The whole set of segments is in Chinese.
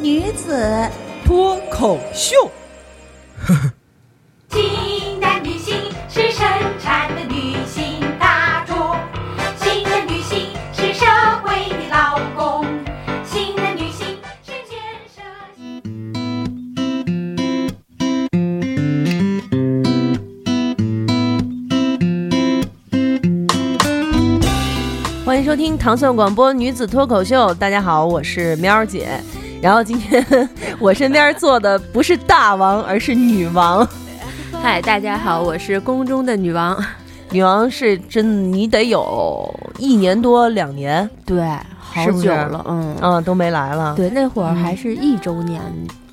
女子脱口秀。新的女性是生产的女性大众，新的女性是社会的劳工，新的女性是建设。欢迎收听糖蒜广播女子脱口秀。大家好，我是喵儿姐。然后今天我身边坐的不是大王，而是女王。嗨，大家好，我是宫中的女王。女王是真，你得有一年多两年，对，好久了，嗯，嗯，都没来了。，对，那会儿还是一周年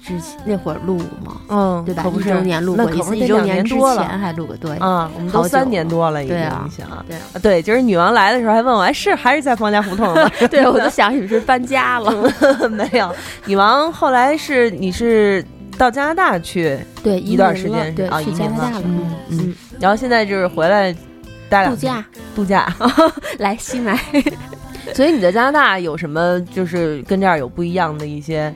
之前，那会儿录嘛，嗯，对吧？可不是一周年录那过一次，一周年之多前还录过，对，啊，我们都三年多了，已经对啊你想对啊。啊对，今儿女王来的时候还问我，哎，是还是在方家胡同吗？对，我都想你们是搬家了，没有，女王后来是你是到加拿大去，对，一段时间啊去移民了。加拿大了，嗯嗯嗯。嗯，然后现在就是回来待两度假。度假。来西南，所以你在加拿大有什么就是跟这儿有不一样的一些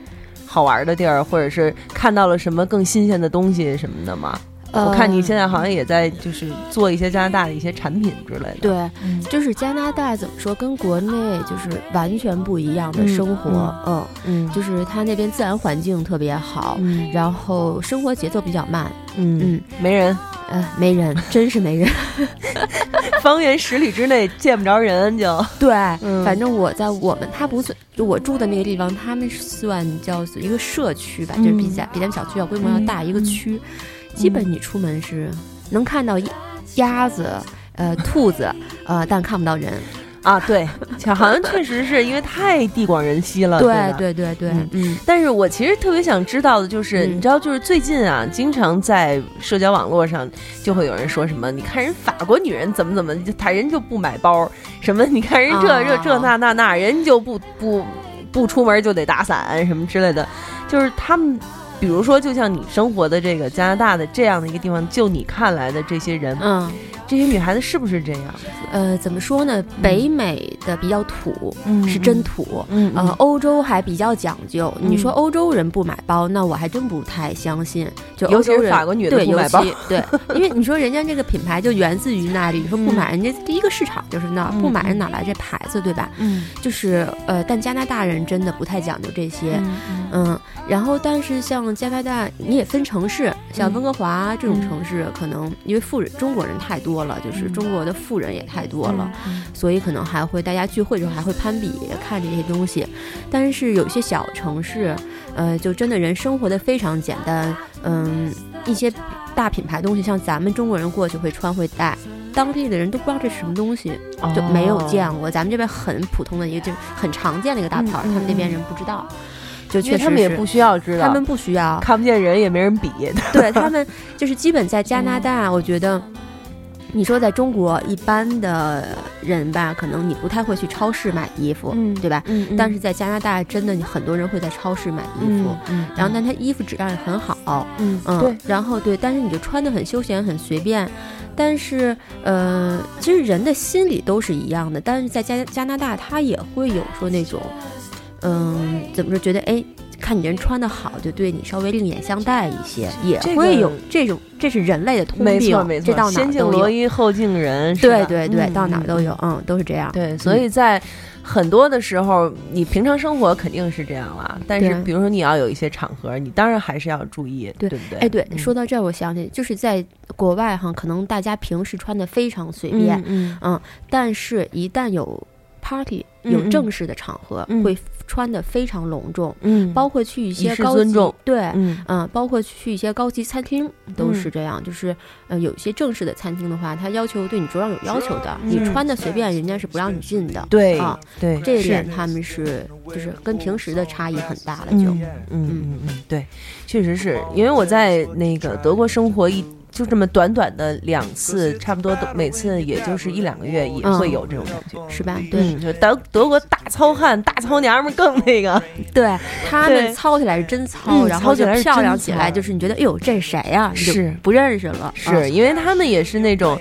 好玩的地儿，或者是看到了什么更新鲜的东西什么的吗？我看你现在。好像也在就是做一些加拿大的一些产品之类的。对，嗯就是加拿大怎么说，跟国内就是完全不一样的嗯生活，嗯，嗯就是它那边自然环境特别好，嗯然后生活节奏比较慢，嗯嗯，没人，呃，没人，真是没人。方圆十里之内见不着人就。对，嗯反正我在我们，他不算，就我住的那个地方，他们是算叫做一个社区吧，就是比嗯咱比咱们小区要规模要大一个区，基本你出门是能看到鸭子。呃，兔子，呃，但看不到人。啊，对，好像确实是因为太地广人稀了。对吧对对对，嗯嗯但是我其实特别想知道的就是，嗯你知道，就是最近啊，经常在社交网络上就会有人说什么，你看人法国女人怎么怎么，她人就不买包，什么你看人这啊这这那那那，人就不不不出门就得打伞什么之类的，就是他们。比如说，就像你生活的这个加拿大的这样的一个地方，就你看来的这些人，嗯，这些女孩子是不是这样子？呃，怎么说呢？北美的比较土，嗯是真土。嗯呃，欧洲还比较讲究。你说嗯欧洲人不买包，那我还真不太相信。就尤其是欧洲人法国女的对，不买包 对，因为你说人家这个品牌就源自于那里，你说不买，人家第一个市场就是那儿，嗯不买人哪来这牌子，对吧？嗯就是呃，但加拿大人真的不太讲究这些。嗯嗯，然后但是像加拿大，你也分城市，像嗯温哥华这种嗯城市，可能因为富人中国人太多了，就是嗯中国的富人也太多了，嗯所以可能还会大家聚会的时候还会攀比看这些东西。但是有一些小城市，呃，就真的人生活的非常简单，嗯，一些大品牌东西，像咱们中国人过去会穿会戴。当地的人都不知道这是什么东西，就没有见哦过。咱们这边很普通的一个，就是很常见的一个大牌，他们那边人不知道，就因确实他们也不需要知道，他们不需要，看不见人，也没人比。对他们就是基本在加拿大，我觉得。你说在中国，一般的人吧，可能你不太会去超市买衣服，嗯对吧？嗯但是在加拿大，真的很多人会在超市买衣服，嗯，然后但他衣服质量也很好，嗯嗯，对，然后对，但是你就穿的很休闲，很随便。但是，呃，其实人的心理都是一样的，但是在加加拿大，他也会有说那种，嗯，怎么说，觉得哎，看你人穿的好，就对你稍微另眼相待一些，也会有这种，这是人类的通病，没错没错，这到哪先。敬罗衣后敬人，对对对，嗯到哪儿都嗯有，嗯，都是这样。对，所以在很多的时候，你平常生活肯定是这样了，但是比如说你要有一些场合，你当然还是要注意，对对不对？哎，对，嗯。说到这儿，我想起就是在国外哈，可能大家平时穿的非常随便，嗯嗯，但是一旦有 party 有正式的场合，嗯。会穿的非常隆重，嗯。包括去一些高级尊重。对。嗯。嗯，包括去一些高级餐厅都嗯是这样，就是呃，有一些正式的餐厅的话，他要求对你着装有要求的，你嗯穿的随便，人家是不让你进的。对啊，对。这一点他们是就是跟平时的差异很大了，就嗯嗯嗯嗯，对，确实是。因为我在那个德国生活一就这么短短的两次，差不多都每次也就是一两个月，也嗯会有这种感觉。是吧？对、嗯，就德德国大糙汉、大糙娘们儿更那个，对，他们糙起来是真操，嗯然后就漂亮起来，就是你觉得哎呦这谁呀、是不认识了，是、啊因为他们也是那种，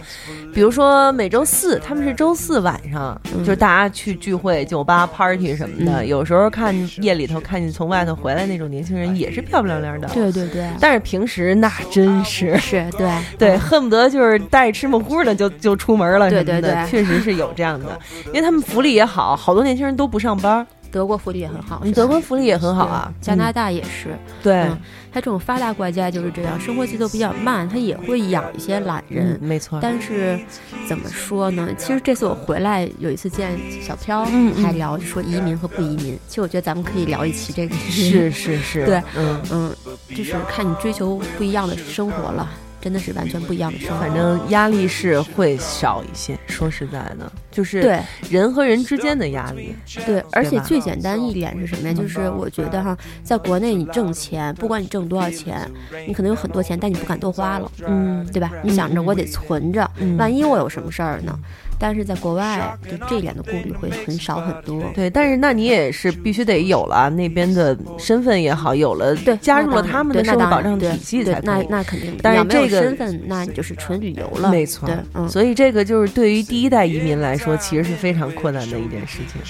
比如说每周四，他们是周四晚上，嗯就是大家去聚会、酒吧、party 什么的。嗯有时候看夜里头看见从外头回来那种年轻人，也是漂漂亮亮的。对对对，但是平时那真是。是 对。对，恨不得就是带着芝麻糊的就就出门了对，对对。确实是有这样的，因为他们福利也好，好多年轻人都不上班，德国福利也很好，德国福利也很好啊，加拿嗯。大也是，对，嗯它这种发达国家就是这样，生活节奏比较慢，它也会养一些懒人。嗯，没错，但是怎么说呢？其实这次我回来有一次见小飘，嗯嗯。还聊说移民和不移民。其实我觉得咱们可以聊一期这个。是，是是，对，嗯。嗯，就是看你追求不一样的生活了，真的是完全不一样的生活。反正压力是会少一些。说实在的，就是对人和人之间的压力。对，而且最简单一点是什么呀？就是我觉得哈，在国内你挣钱，不管你挣多少钱，你可能有很多钱，但你不敢多花了，嗯，对吧？你想着我得存着，嗯万一我有什么事儿呢？但是在国外，就这一点的顾虑会很少很多。对，但是那你也是必须得有了那边的身份也好，有了对，加入了他们的那社会保障体系才那才可以。那肯定的。但是这个身份，那你就是纯旅游了。没错对，嗯，所以这个就是对于第一代移民来说，其实是非常困难的一件事情。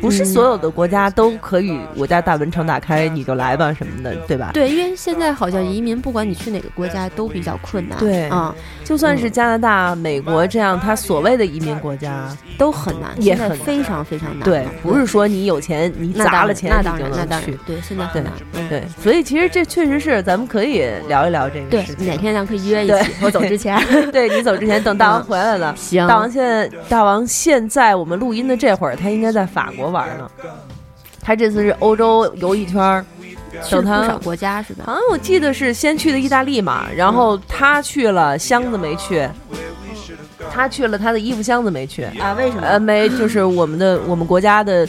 不是所有的国家都可以，我家大门常打开，你就来吧什么的，对吧？对，因为现在好像移民，不管你去哪个国家都比较困难。对啊，就算是加拿大、美国这样，他所谓的移民国家，都很难，也很非常非常难。对，不是说你有钱，你砸了钱你就那当然，那能去当然。，对，现在很难。嗯，对，所以其实这确实是咱们可以聊一聊这个对事，情。哪天咱可以约一对起。我走之前，对你走之前，等大王回来了。行，大王现在，大王现在我们录音的这会儿，他应该在法国玩呢。他这次是欧洲游一圈儿，去了等他不少国家是吧？好像我记得是先去的意大利嘛，然后他去了，箱子没去。他去了，他的衣服箱子没去。啊，为什么？呃，没，就是我们的我们国家的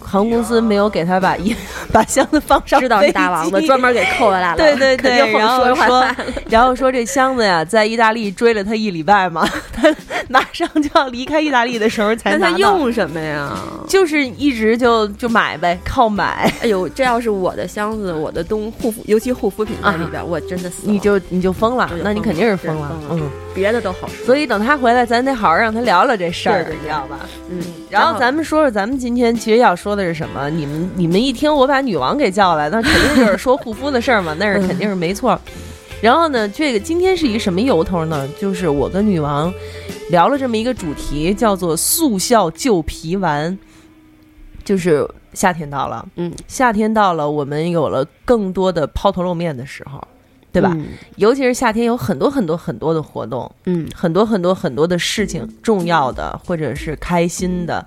航空公司没有给他把衣 把箱子放上知道是大王的，专门给扣下来了。对对对，定然后后说说，然后说这箱子呀，在意大利追了他一礼拜嘛，他马上就要离开意大利的时候才那他用什么呀？就是一直就就买呗，靠买，哎呦，这要是我的箱子，我的东护肤，尤其护肤品在里边，我真的死了你就你就疯了那你肯定是疯了嗯。别的都好说。所以等他回来，咱得好好让他聊聊这事儿，你知道吧？嗯，然后咱们说说，咱们今天其实要说的是什么？你们你们一听我把女王给叫来，那肯定就是说护肤的事儿嘛，那是肯定是没错。然后呢，这个今天是一什么由头呢？就是我跟女王聊了这么一个主题，叫做速效救皮丸。就是夏天到了，嗯，夏天到了，我们有了更多的抛头露面的时候，对吧？嗯尤其是夏天，有很多很多很多的活动，嗯很多很多很多的事情，重要的或者是开心的，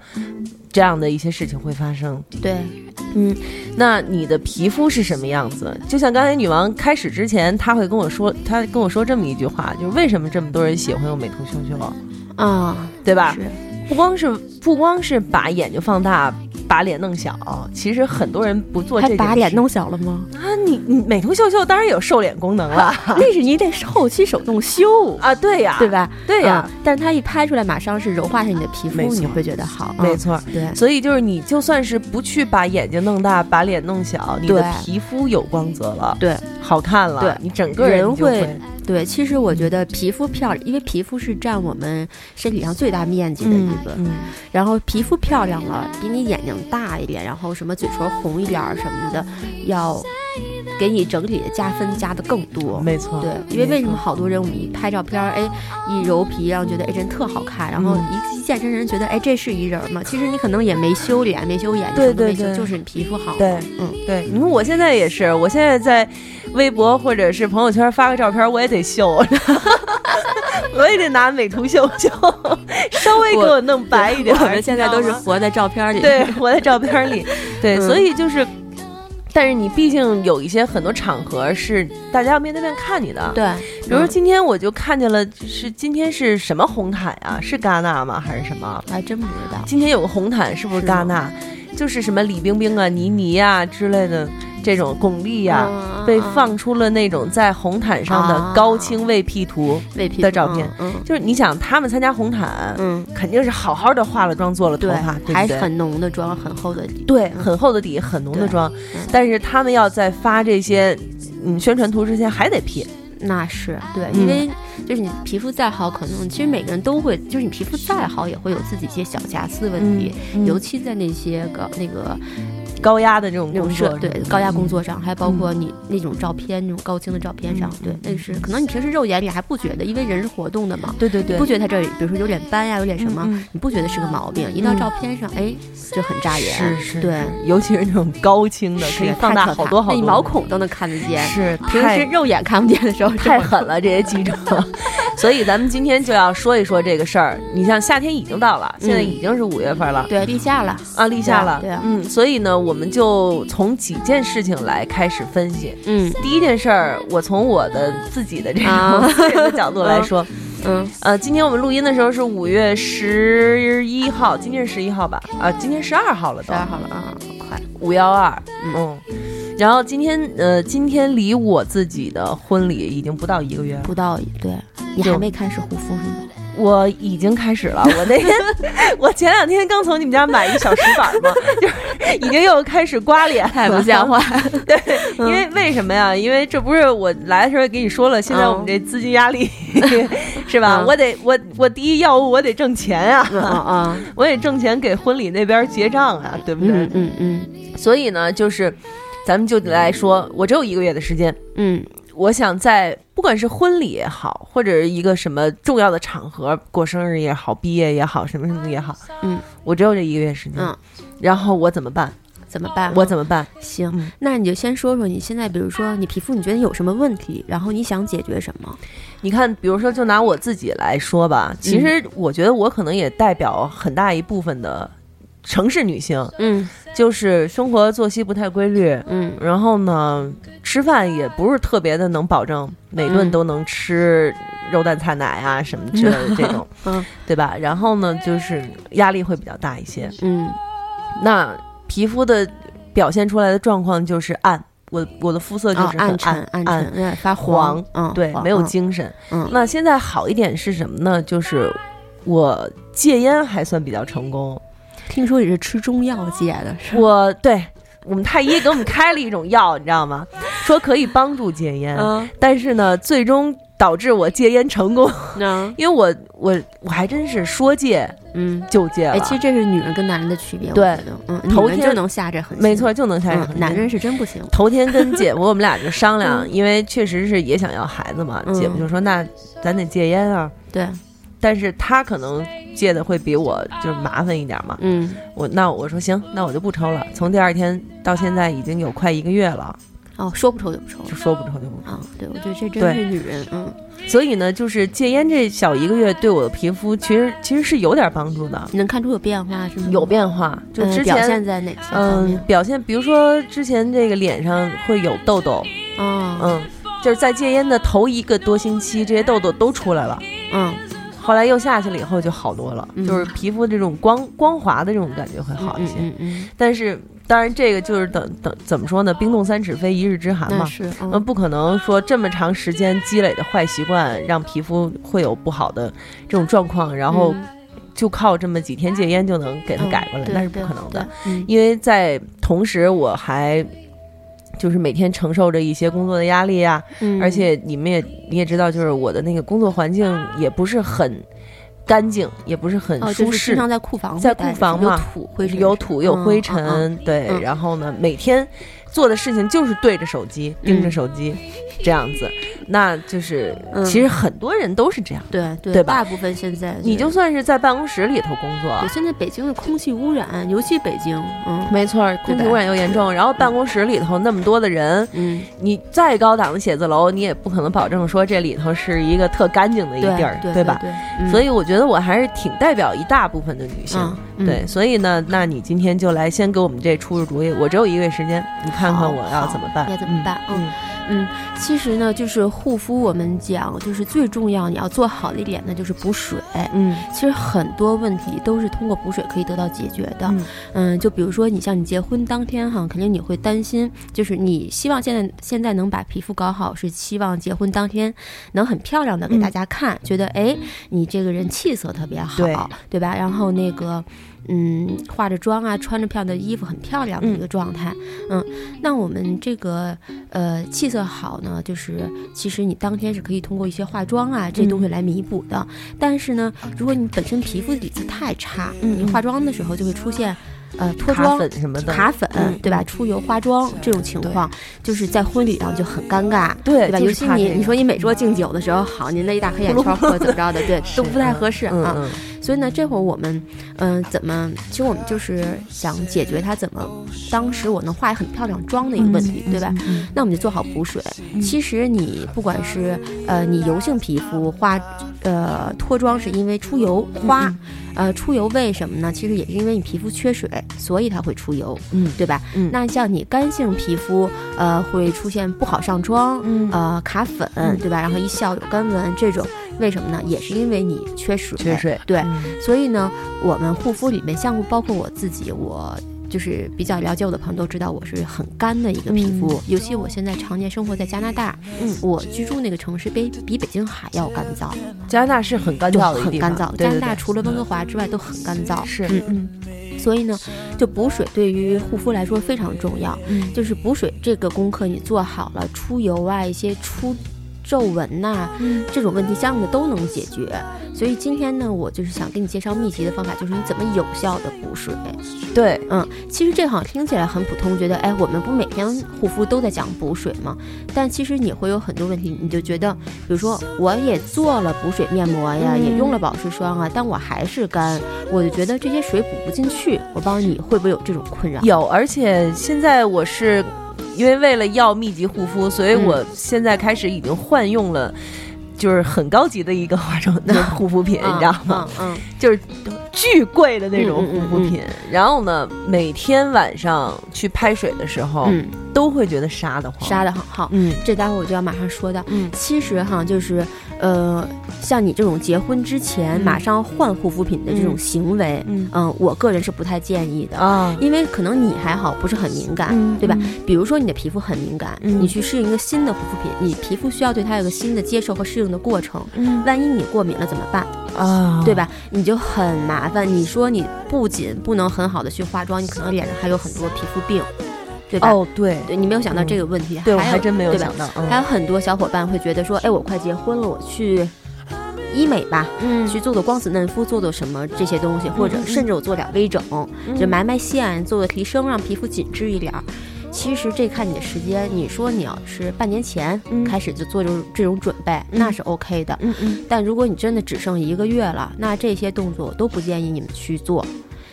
这样的一些事情会发生。对，嗯，那你的皮肤是什么样子？就像刚才女王开始之前，她会跟我说，她跟我说这么一句话，就是为什么这么多人喜欢用美图秀秀，啊，对吧？是不光是不光是把眼睛放大，把脸弄小，其实很多人不做这还件事把脸弄小了吗？啊，你你美图秀秀当然有瘦脸功能了 那是你得后期手动修，啊，对呀，对？吧？对呀嗯但是它一拍出来，马上是柔化下你的皮肤，你会觉得好。嗯没错，对，所以就是你就算是不去把眼睛弄大，把脸弄小，你的皮肤有光泽了，对，好看了，对你整个人会对，其实我觉得皮肤漂亮，因为皮肤是占我们身体上最大面积的一个。嗯，然后皮肤漂亮了，比你眼睛大一点，然后什么嘴唇红一点什么的，要给你整体的加分加的更多。没错，对，因为为什么好多人我们一拍照片儿，哎，一揉皮，然后觉得哎人特好看，然后嗯一一见真人觉得哎这是一人吗？其实你可能也没修脸，没修眼睛，对对对就是你皮肤好。对，嗯，对，你说我现在也是，我现在在微博或者是朋友圈发个照片，我也得秀，我也得拿美图秀秀，稍微给我弄白一点儿。我们现在都是活在照片里。对，活在照片里。对，嗯所以就是，但是你毕竟有一些很多场合是大家要面对面看你的。，对，比如今天我就看见了，是今天是什么红毯啊？是戛纳吗？还是什么？还真不知道。今天有个红毯，是不是戛纳？就是什么李冰冰啊、倪妮啊、之类的这种巩俐呀、嗯被放出了那种在红毯上的啊高清未 P 图。未 P 的照片。嗯就是你想，他们参加红毯，嗯，肯定是好好的化了妆、做了头发？还很浓的妆，很厚的底。对，很厚的底，很浓的妆，嗯。但是他们要在发这些嗯宣传图之前还得 P，那是对，嗯。因为就是你皮肤再好，可能其实每个人都会，就是你皮肤再好，也会有自己一些小瑕疵问题，嗯。尤其在那些个那个高压的这种工作，对高压工作上，还包括你那种照片，那种高清的照片上，嗯。对，那是可能你平时肉眼里还不觉得，因为人是活动的嘛，对对对，不觉得他这里，比如说有点斑呀，有点什么，你不觉得是个毛病，一到嗯照片上，哎，就很扎眼，是是，对，尤其是那种高清的，可以放大好多好多，毛孔都能看得见，是 平时肉眼看不见的时候，太狠了，这些记者。所以咱们今天就要说一说这个事儿。你像夏天已经到了，现在嗯。已经是五月份了。对，立夏了，啊，立夏了，对啊。嗯，所以呢，我们就从几件事情来开始分析。嗯第一件事儿，我从我的自己的这啊种私人的角度来说，嗯呃，今天我们录音的时候是五月十一号，今天是十一号吧？啊，今天十二号了都十，二号了啊，快，五幺二，嗯嗯。然后今天，呃，今天离我自己的婚礼已经不到一个月了。不到对，你还没开始护肤是吗？我已经开始了，我那天，我前两天刚从你们家买一小石板嘛，就是 已经又开始刮脸，太不像。话，对，因为为什么呀？因为这不是我来的时候也跟你说了，现在我们这资金压力、是吧？嗯。我得我我第一要务我得挣钱啊，啊嗯我得挣钱给婚礼那边结账啊，对不对？嗯嗯嗯。所以呢，就是咱们就来说，我只有一个月的时间，嗯。我想在不管是婚礼也好，或者是一个什么重要的场合，过生日也好，毕业也好，什么什么也好，嗯，我只有这一个月时间，嗯，然后我怎么办？怎么办？我怎么办？行嗯？那你就先说说你现在，比如说你皮肤你觉得有什么问题，然后你想解决什么？你看，比如说，就拿我自己来说吧，其实我觉得我可能也代表很大一部分的城市女性，嗯就是生活作息不太规律，嗯然后呢，吃饭也不是特别的能保证每顿嗯都能吃肉蛋菜奶啊什么之类的这种，嗯对吧？然后呢，就是压力会比较大一些。嗯那皮肤的表现出来的状况就是暗，我我的肤色就哦是很暗沉暗暗沉，发黄嗯，对，没有嗯精神。嗯那现在好一点是什么呢？就是我戒烟还算比较成功。听说你是吃中药戒的，是吧？我对我们太医给我们开了一种药，你知道吗？说可以帮助戒烟，嗯但是呢，最终导致我戒烟成功，嗯 因为我我我还真是说戒嗯。就戒了。哎，其实这是女人跟男人的区别，对，嗯，头天就能下这狠心，没错，就能下这狠男人是真不行，头天跟姐夫 我们俩就商量，因为确实是也想要孩子嘛，嗯。姐夫就说那咱得戒烟啊，对，但是他可能戒的会比我就是麻烦一点嘛。嗯，我那我说行，那我就不抽了。从第二天到现在已经有快一个月了，哦，说不抽就不抽就说不抽就不抽。啊，对，我觉得这真是女人，嗯所以呢，就是戒烟这小一个月对我的皮肤其实其实是有点帮助的，你能看出有变化是吗？有变化。就嗯之前、表现在哪些方嗯面？表现，比如说之前这个脸上会有痘痘，哦，嗯，就是在戒烟的头一个多星期，这些痘痘都出来了。嗯，后来又下去了以后就好多了，嗯就是皮肤这种光光滑的这种感觉会好一些。嗯嗯但是当然这个就是等等怎么说呢？冰冻三尺非一日之寒嗯，嘛那。是，那嗯不可能说这么长时间积累的坏习惯让皮肤会有不好的这种状况，然后嗯就靠这么几天戒烟就能给它嗯改过来，对那是不可能的。嗯因为在同时我还就是每天承受着一些工作的压力啊，嗯而且你们也你也知道，就是我的那个工作环境也不是很干净，也不是很哦，舒适就是经。常在库房会在，库房嘛有土有土有灰嗯尘，嗯对，嗯然后呢，每天做的事情就是对着手机，盯着手机，这样子，那就是嗯其实很多人都是这样。对对大部分现在你就算是在办公室里头工作，，现在北京的空气污染，尤其北京，嗯没错，空气污染又严重，然后办公室里头那么多的人，嗯，你再高档的写字楼，你也不可能保证说这里头是一个特干净的一对地儿，对吧？？对，嗯所以我觉得我还是挺代表一大部分的女性。对，所以呢，那你今天就来先给我们这出出主意。我只有一个月时间，你看看看我要怎么办？要怎么办？嗯嗯嗯，其实呢，就是护肤，我们讲就是最重要，你要做好的一点呢，就是补水。嗯其实很多问题都是通过补水可以得到解决的。嗯嗯，就比如说你像你结婚当天哈，肯定你会担心，就是你希望现在现在能把皮肤搞好，是希望结婚当天能很漂亮的给大家看，觉得哎你这个人气色特别好，对对吧？然后那个。嗯，化着妆啊，穿着漂亮的衣服，很漂亮的一个状态。嗯那我们这个呃气色好呢，就是其实你当天是可以通过一些化妆啊这东西来弥补的。但是呢，如果你本身皮肤底子太差，嗯你化妆的时候就会出现呃脱卡妆。粉什么的，卡粉，嗯对吧？出油化妆这种情况，就是在婚礼上就很尴尬，对吧？对就是尤其你你说你每桌敬酒的时候，好，您那一大黑眼圈或者怎么着的，对，都不太合适啊。嗯嗯所以呢，这会儿我们，嗯、怎么？其实我们就是想解决它怎么，当时我能化很漂亮妆的一个问题，对吧？嗯那我们就做好补水。其实你不管是呃你油性皮肤化，呃脱妆是因为出油花，呃出油为什么呢？其实也是因为你皮肤缺水，所以它会出油，嗯对吧？嗯那像你干性皮肤，呃会出现不好上妆，嗯呃卡粉，对吧？然后一笑有干纹这种，为什么呢？也是因为你缺水，缺水对。嗯所以呢，我们护肤里面项目包括我自己，我就是比较了解我的朋友都知道我是很干的一个皮肤，尤其我现在常年生活在加拿大，嗯我居住那个城市比比北京还要干燥，加拿大是很干燥的地方，很干燥。对对对加拿大除了温哥华之外都很干燥，是嗯嗯。所以呢，就补水对于护肤来说非常重要。嗯就是补水这个功课你做好了，出油啊，一些出皱纹呐、嗯这种问题相应的都能解决。所以今天呢，我就是想给你介绍秘籍的方法，就是你怎么有效的补水。对，嗯，其实这好像听起来很普通，觉得哎，我们不每天护肤都在讲补水吗？但其实你会有很多问题，你就觉得，比如说我也做了补水面膜呀，嗯也用了保湿霜啊，但我还是干，我就觉得这些水补不进去。我帮你会不会有这种困扰？有，而且现在我是因为为了要密集护肤，所以嗯我现在开始已经换用了。就是很高级的一个化妆的护肤品，你知道吗？就是巨贵的那种护肤品。然后呢，每天晚上去拍水的时候，嗯，都会觉得沙的慌。杀的很好。嗯这待会儿我就要马上说到。嗯其实哈，就是呃，像你这种结婚之前嗯马上换护肤品的这种行为，嗯嗯，我个人是不太建议的。啊，因为可能你还好，不是很敏感，嗯对吧？比如说你的皮肤很敏感，嗯你去适应一个新的护肤品，你皮肤需要对它有个新的接受和适应的过程。嗯万一你过敏了怎么办？啊，对吧？你就很麻烦。你说你不仅不能很好的去化妆，你可能脸上还有很多皮肤病，对吧？哦，对，对你没有想到这个问题，对我还还真没有想到，嗯还有很多小伙伴会觉得说，哎，我快结婚了，我去医美吧，嗯去做做光子嫩肤，做做什么这些东西，或者甚至我做点微整，嗯就埋埋线，做个提升，让皮肤紧致一点儿。其实这看你的时间，你说你要是半年前嗯开始就做这种这种准备，那是 OK 的。嗯嗯，但如果你真的只剩一个月了，那这些动作我都不建议你们去做。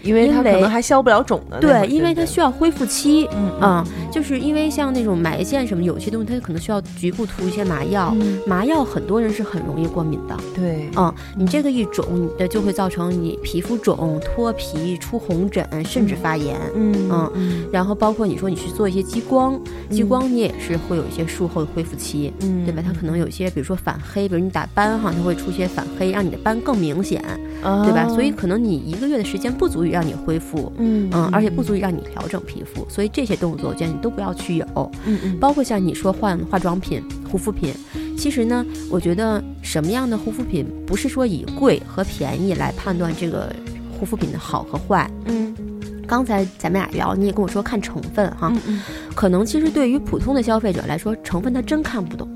因为它可能还消不了肿的那会儿，对，因为它需要恢复期。嗯嗯，就是因为像那种埋线什么，有些东西它可能需要局部涂一些麻药，嗯麻药很多人是很容易过敏的。对，嗯，你这个一肿，你的就会造成你皮肤肿、脱皮、出红疹，甚至发炎。嗯嗯嗯然后包括你说你去做一些激光，激光你也是会有一些术后恢复期，嗯对吧？它可能有一些，比如说反黑，比如你打斑哈，它会出现反黑，让你的斑更明显，对吧？所以可能你一个月的时间不足以让你恢复。哦嗯嗯，而且不足以让你调整皮肤，所以这些动作我建议你都不要去有。嗯嗯包括像你说换化妆品、护肤品，其实呢，我觉得什么样的护肤品不是说以贵和便宜来判断这个护肤品的好和坏。嗯刚才咱们俩聊，你也跟我说看成分哈，嗯可能其实对于普通的消费者来说，成分他真看不懂，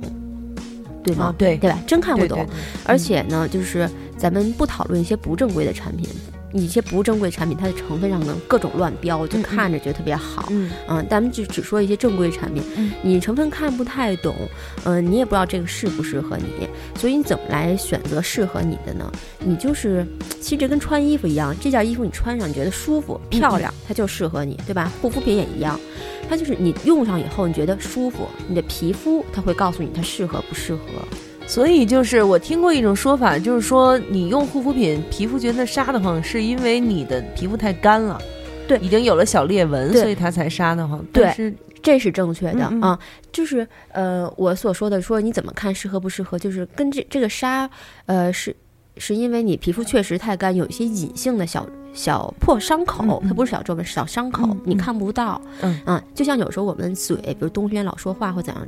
对吗？啊对对吧？真看不懂。对对对而且呢，就是咱们不讨论一些不正规的产品，一些不正规产品，它的成分上能各种乱标，就看着觉得特别好。嗯嗯，咱们就只说一些正规产品，嗯你成分看不太懂，嗯、你也不知道这个适不适合你，所以你怎么来选择适合你的呢？你就是，其实这跟穿衣服一样，这件衣服你穿上你觉得舒服嗯漂亮，它就适合你，对吧？护肤品也一样，它就是你用上以后你觉得舒服，你的皮肤它会告诉你它适合不适合。所以就是我听过一种说法，就是说你用护肤品皮肤觉得沙的慌，是因为你的皮肤太干了，对。已经有了小裂纹，所以它才沙的慌。对是这是正确的嗯嗯。啊，就是呃，我所说的说你怎么看适合不适合，就是跟这这个沙，呃，是是因为你皮肤确实太干，有一些隐性的小小破伤口，它不是小皱纹，是小伤口，嗯你嗯看不到，嗯。啊，就像有时候我们嘴，比如冬天老说话或怎样。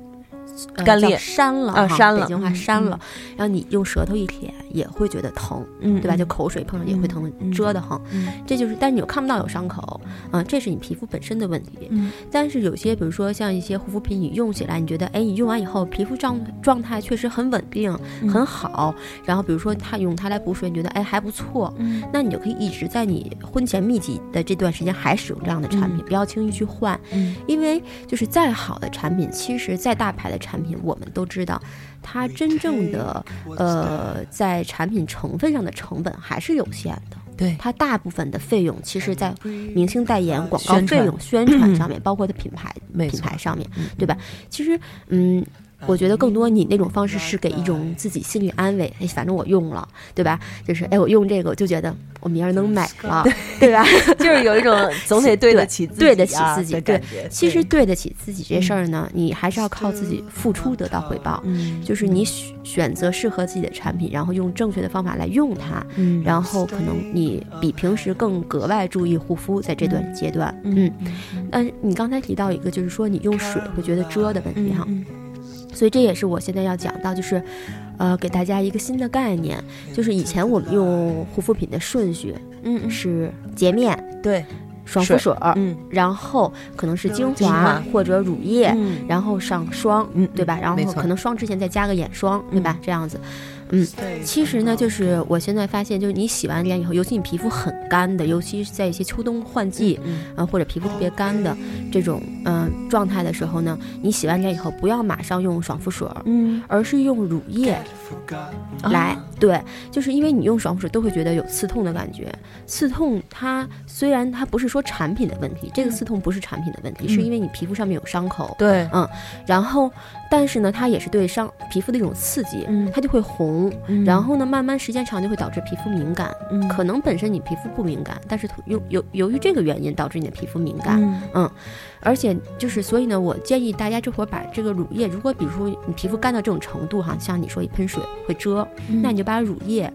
呃干裂叫扇了哈啊删了北京话嗯扇了，然后你用舌头一舔也会觉得疼，嗯对吧？就口水碰上也会疼，嗯遮得慌。嗯这就是，但是你又看不到有伤口，嗯、这是你皮肤本身的问题。嗯但是有些，比如说像一些护肤品，你用起来，你觉得，哎，你用完以后皮肤状状态确实很稳定，嗯很好。然后比如说它用它来补水，你觉得，哎，还不错，嗯那你就可以一直在你婚前密集的这段时间还使用这样的产品，嗯不要轻易去换，嗯因为就是再好的产品，其实再大牌的产品，我们都知道，它真正的呃在产品成分上的成本还是有限的。对它大部分的费用，其实在明星代言、广告费用、宣传上面，包括它品牌品牌上面嗯，对吧？其实，嗯。我觉得更多你那种方式是给一种自己心理安慰，哎，反正我用了，对吧？就是哎，我用这个我就觉得我明儿能美了，对吧？就是有一种 总得对得起自己、啊，对得起自己对的感觉。其实对得起自己这事儿呢，你还是要靠自己付出得到回报。嗯就是你选选择适合自己的产品，然后用正确的方法来用它，嗯然后可能你比平时更格外注意护肤，在这段阶段，嗯。但是你刚才提到一个，就是说你用水会觉得遮的问题哈，嗯所以这也是我现在要讲到，就是，呃，给大家一个新的概念，就是以前我们用护肤品的顺序嗯是洁面、对，爽肤水儿，嗯然后可能是精华或者乳液，嗯然后上霜，嗯对吧？然后可能霜之前再加个眼霜，对吧？这样子，嗯，其实呢，就是我现在发现，就是你洗完脸以后，尤其你皮肤很干的，尤其是在一些秋冬换季，嗯呃，或者皮肤特别干的这种嗯、呃状态的时候呢，你洗完脸以后不要马上用爽肤水儿，嗯。而是用乳液来。对，就是因为你用爽肤水都会觉得有刺痛的感觉。刺痛它虽然它不是说产品的问题，这个刺痛不是产品的问题，是因为你皮肤上面有伤口。对，嗯然后，但是呢，它也是对伤皮肤的一种刺激，嗯它就会红。嗯然后呢，慢慢时间长就会导致皮肤敏感。嗯可能本身你皮肤不敏感，但是由由由于这个原因导致你的皮肤敏感。嗯而且就是，所以呢，我建议大家这会儿把这个乳液，如果比如说你皮肤干到这种程度哈，像你说一喷水会遮，嗯那你就把乳液，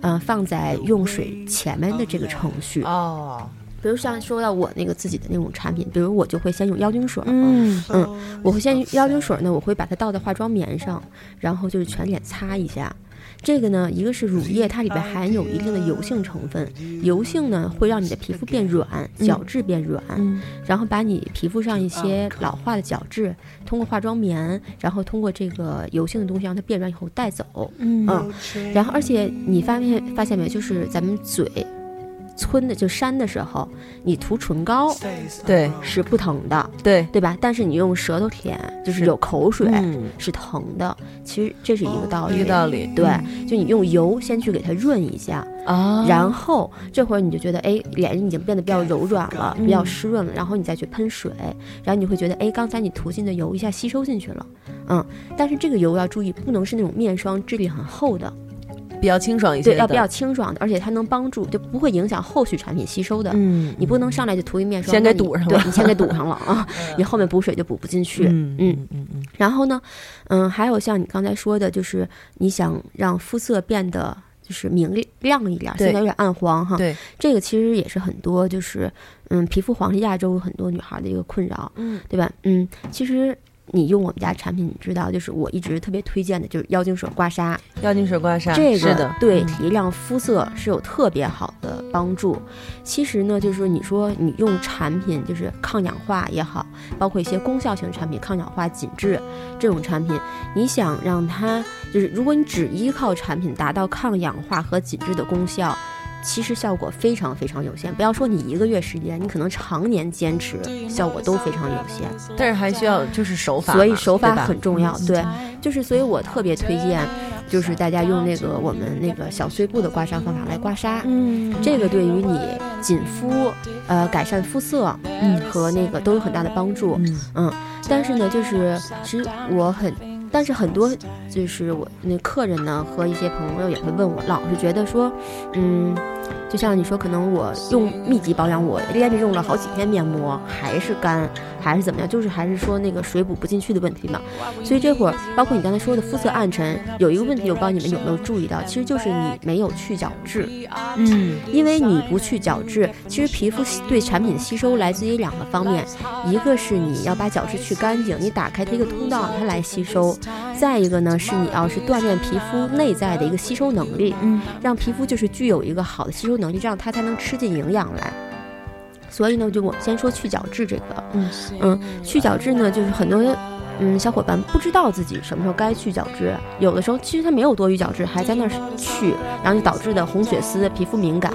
嗯、放在用水前面的这个程序。哦，比如像说到我那个自己的那种产品，比如我就会先用妖精水，嗯嗯我会先用妖精水呢，我会把它倒在化妆棉上，然后就是全脸擦一下。这个呢，一个是乳液，它里边含有一定的油性成分，油性呢会让你的皮肤变软，角质变软，嗯然后把你皮肤上一些老化的角质，通过化妆棉，然后通过这个油性的东西让它变软以后带走。嗯嗯，然后而且你发现发现没，就是咱们嘴皴的就扇的时候，你涂唇膏对是不疼的，对，对吧？但是你用舌头舔，就是是有口水。嗯是疼的，其实这是一个道理。一个道理，对，就你用油先去给它润一下，啊，然后这会儿你就觉得，哎，脸已经变得比较柔软了，嗯比较湿润了，然后你再去喷水，然后你会觉得，哎，刚才你涂进的油一下吸收进去了，嗯，但是这个油要注意，不能是那种面霜质地很厚的，比较清爽一些对，要比较清爽的，而且它能帮助，就不会影响后续产品吸收的。嗯，你不能上来就涂一面霜，先给堵上了对你先给堵上了啊，你后面补水就补不进去。嗯嗯嗯嗯嗯然后呢，嗯，还有像你刚才说的，就是你想让肤色变得就是明亮一点，对现在有点暗黄哈。对，这个其实也是很多就是嗯皮肤黄是亚洲很多女孩的一个困扰，嗯对吧？嗯，其实。你用我们家产品，你知道，就是我一直特别推荐的，就是妖精水刮痧，妖精水刮痧，这个是的，嗯对提亮肤色是有特别好的帮助。其实呢，就是你说你用产品，就是抗氧化也好，包括一些功效型产品，抗氧化、紧致这种产品，你想让它就是，如果你只依靠产品达到抗氧化和紧致的功效。其实效果非常非常有限。不要说你一个月时间，你可能常年坚持，效果都非常有限。但是还需要就是手法，所以手法很重要。对，就是所以我特别推荐，就是大家用那个我们那个小碎步的刮痧方法来刮痧。嗯，这个对于你紧肤、呃改善肤色，嗯和那个都有很大的帮助。嗯但是呢，就是其实我很，但是很多就是我那客人呢和一些朋友也会问我，老是觉得说，嗯，就像你说，可能我用密集保养，我连着用了好几天面膜还是干，还是怎么样，就是还是说那个水补不进去的问题嘛。所以这会儿，包括你刚才说的肤色暗沉，有一个问题，我不知道你们有没有注意到，其实就是你没有去角质。嗯因为你不去角质，其实皮肤吸对产品吸收来自于两个方面，一个是你要把角质去干净，你打开它一个通道，它来吸收；再一个呢是你要是锻炼皮肤内在的一个吸收能力，嗯，让皮肤就是具有一个好的吸收能力，这样它才能吃进营养来。所以呢，就我们先说去角质这个，嗯嗯，去角质呢，就是很多嗯小伙伴不知道自己什么时候该去角质，有的时候其实他没有多余角质，还在那儿去，然后就导致的红血丝、皮肤敏感。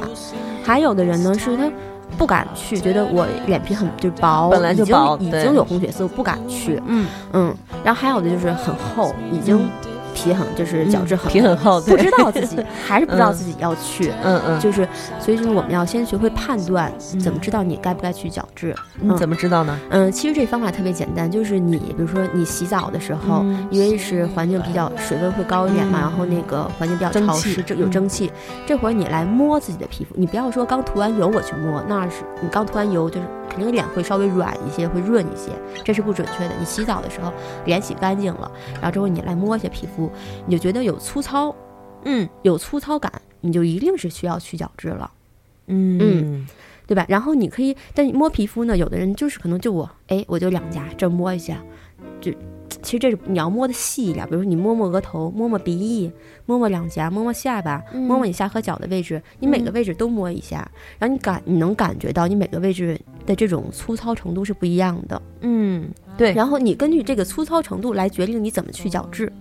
还有的人呢是他不敢去，觉得我脸皮很就薄，本来就已经薄已经有红血丝，我不敢去。嗯，嗯，然后还有的就是很厚，已经皮很就是角质很皮很厚，不知道自己 还是不知道自己要去。嗯嗯，就是，所以就是我们要先学会判断，怎么知道你该不该去角质。你怎么知道呢？嗯，其实这方法特别简单，就是你比如说你洗澡的时候，嗯因为是环境比较水温会高一点嘛，嗯然后那个环境比较潮湿，这有嗯蒸汽，这会儿你来摸自己的皮肤，你不要说刚涂完油我去摸，那是你刚涂完油就是肯定脸会稍微软一些，会润一些，这是不准确的。你洗澡的时候脸洗干净了，然后之后你来摸一下皮肤，你就觉得有粗糙，嗯，有粗糙感，你就一定是需要去角质了。嗯。对吧？然后你可以，但你摸皮肤呢，有的人就是可能就我，哎，我就两颊这儿摸一下，就其实这是你要摸的细一点，比如说你摸摸额头，摸摸鼻翼，摸摸两颊，摸摸下巴，摸摸你下颌角的位置，你每个位置都摸一下，然后你感你能感觉到你每个位置的这种粗糙程度是不一样的，嗯，对。然后你根据这个粗糙程度来决定你怎么去角质，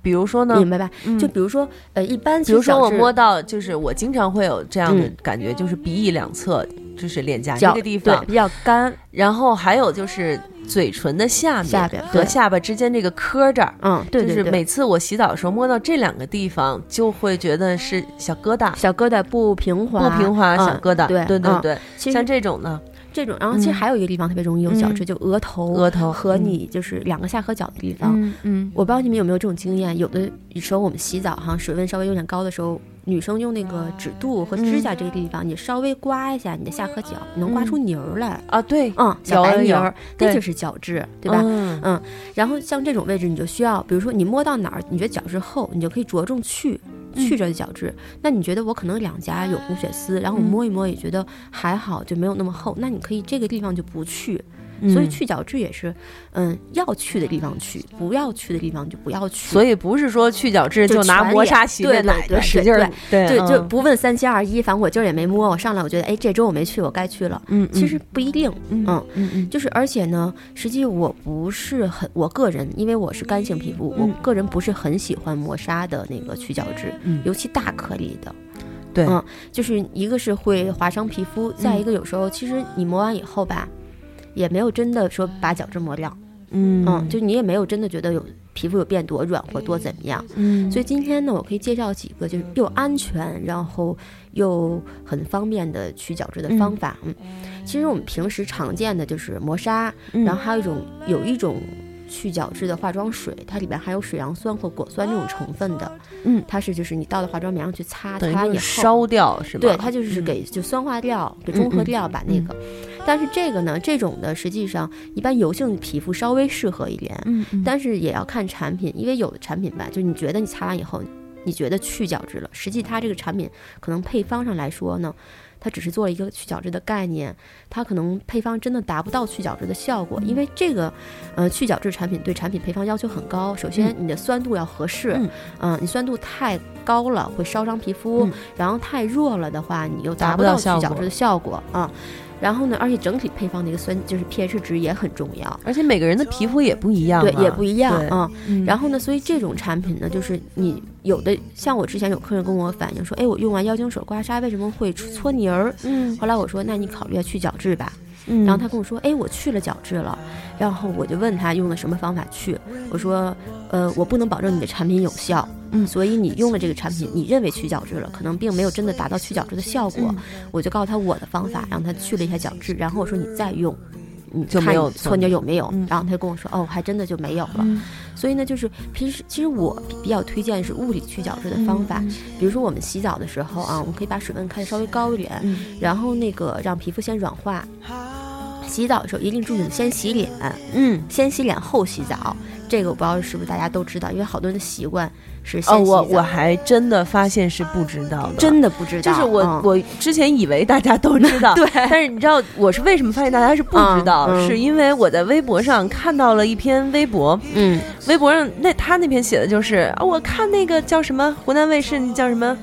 比如说呢，明白吧？嗯就比如说，呃，一般比如说我摸到，就是我经常会有这样的嗯感觉，就是鼻翼两侧，就是脸颊这个地方，比较干，然后还有就是嘴唇的下面和下巴之间这个磕这儿。嗯，对对对。就是每次我洗澡的时候摸到这两个地方，就会觉得是小疙瘩，小疙瘩不平滑，不平滑嗯小疙瘩。对对对，像这种呢，这种，然后其实嗯。还有一个地方特别容易有角质，就额头、额头和嗯。你就是两个下颌角的地方。嗯嗯。我不知道你们有没有这种经验，有的时候我们洗澡哈，水温稍微有点高的时候，女生用那个指肚和指甲这个地方，你稍微刮一下你的下颌角，你能刮出泥儿来。啊，对，嗯，小白泥儿，那就是角质，对吧？嗯嗯，然后像这种位置，你就需要，比如说你摸到哪儿，你觉得角质厚，你就可以着重去去这角质。那你觉得我可能两颊有红血丝，然后我摸一摸也觉得还好，就没有那么厚，那你可以这个地方就不去。所以嗯去角质也是，嗯，要去的地方去，不要去的地方就不要去。所以不是说去角质就就拿磨砂洗脸对对对奶就使劲儿对，就嗯。不问三七二一，反正我今儿也没摸，我上来我觉得，哎，这周我没去，我该去了。嗯，其实不一定，嗯嗯嗯嗯。就是而且呢，实际我不是很，我个人因为我是干性皮肤，嗯。我个人不是很喜欢磨砂的那个去角质，嗯尤其大颗粒的，对。嗯，就是一个是会划伤皮肤，再一个有时候其实你磨完以后吧，也没有真的说把角质磨掉，嗯。嗯，就你也没有真的觉得有皮肤有变多软或多怎么样。嗯。所以今天呢，我可以介绍几个就是又安全，然后又很方便的去角质的方法。嗯，其实我们平时常见的就是磨砂，嗯。然后还有一种有一种去角质的化妆水，它里边含有水杨酸或果酸这种成分的。嗯它是就是你倒到化妆棉上去擦，等于擦以后烧掉是吧？对，它就是嗯给就酸化掉、给中和掉，把那个。但是这个呢，这种的实际上一般油性皮肤稍微适合一点，嗯嗯但是也要看产品，因为有的产品吧，就是你觉得你擦完以后，你觉得去角质了，实际它这个产品可能配方上来说呢，它只是做了一个去角质的概念，它可能配方真的达不到去角质的效果，因为这个呃去角质产品对产品配方要求很高，首先你的酸度要合适，嗯。嗯、你酸度太高了会烧伤皮肤，嗯。然后太弱了的话，你又达达不到去角质的效果啊。然后呢，而且整体配方的一个酸就是 pH 值也很重要，而且每个人的皮肤也不一样对，也不一样啊。嗯然后呢，所以这种产品呢，就是你有的像我之前有客人跟我反映说，哎，我用完妖精水刮痧为什么会搓泥儿？嗯后来我说，那你考虑下去角质吧。嗯，然后他跟我说，哎，我去了角质了。然后我就问他用了什么方法去，我说，呃，我不能保证你的产品有效，嗯所以你用了这个产品，你认为去角质了，可能并没有真的达到去角质的效果。嗯我就告诉他我的方法，让他去了一下角质，然后我说你再用。你看就没有你搓泥儿有没有？嗯然后他就跟我说，哦，还真的就没有了。嗯所以呢，就是平时其实我比较推荐是物理去角质的方法，嗯比如说我们洗澡的时候啊，我们可以把水温开的稍微高一点，嗯然后那个让皮肤先软化。洗澡的时候一定注意先洗脸，嗯。先洗脸后洗澡。这个我不知道是不是大家都知道，因为好多人的习惯是哦，我我还真的发现是不知道的，真的不知道，就是我、嗯我之前以为大家都知道，对但是你知道我是为什么发现大家是不知道？是因为我在微博上看到了一篇微博，嗯微博上那他那篇写的就是啊，我看那个叫什么湖南卫视那叫什么，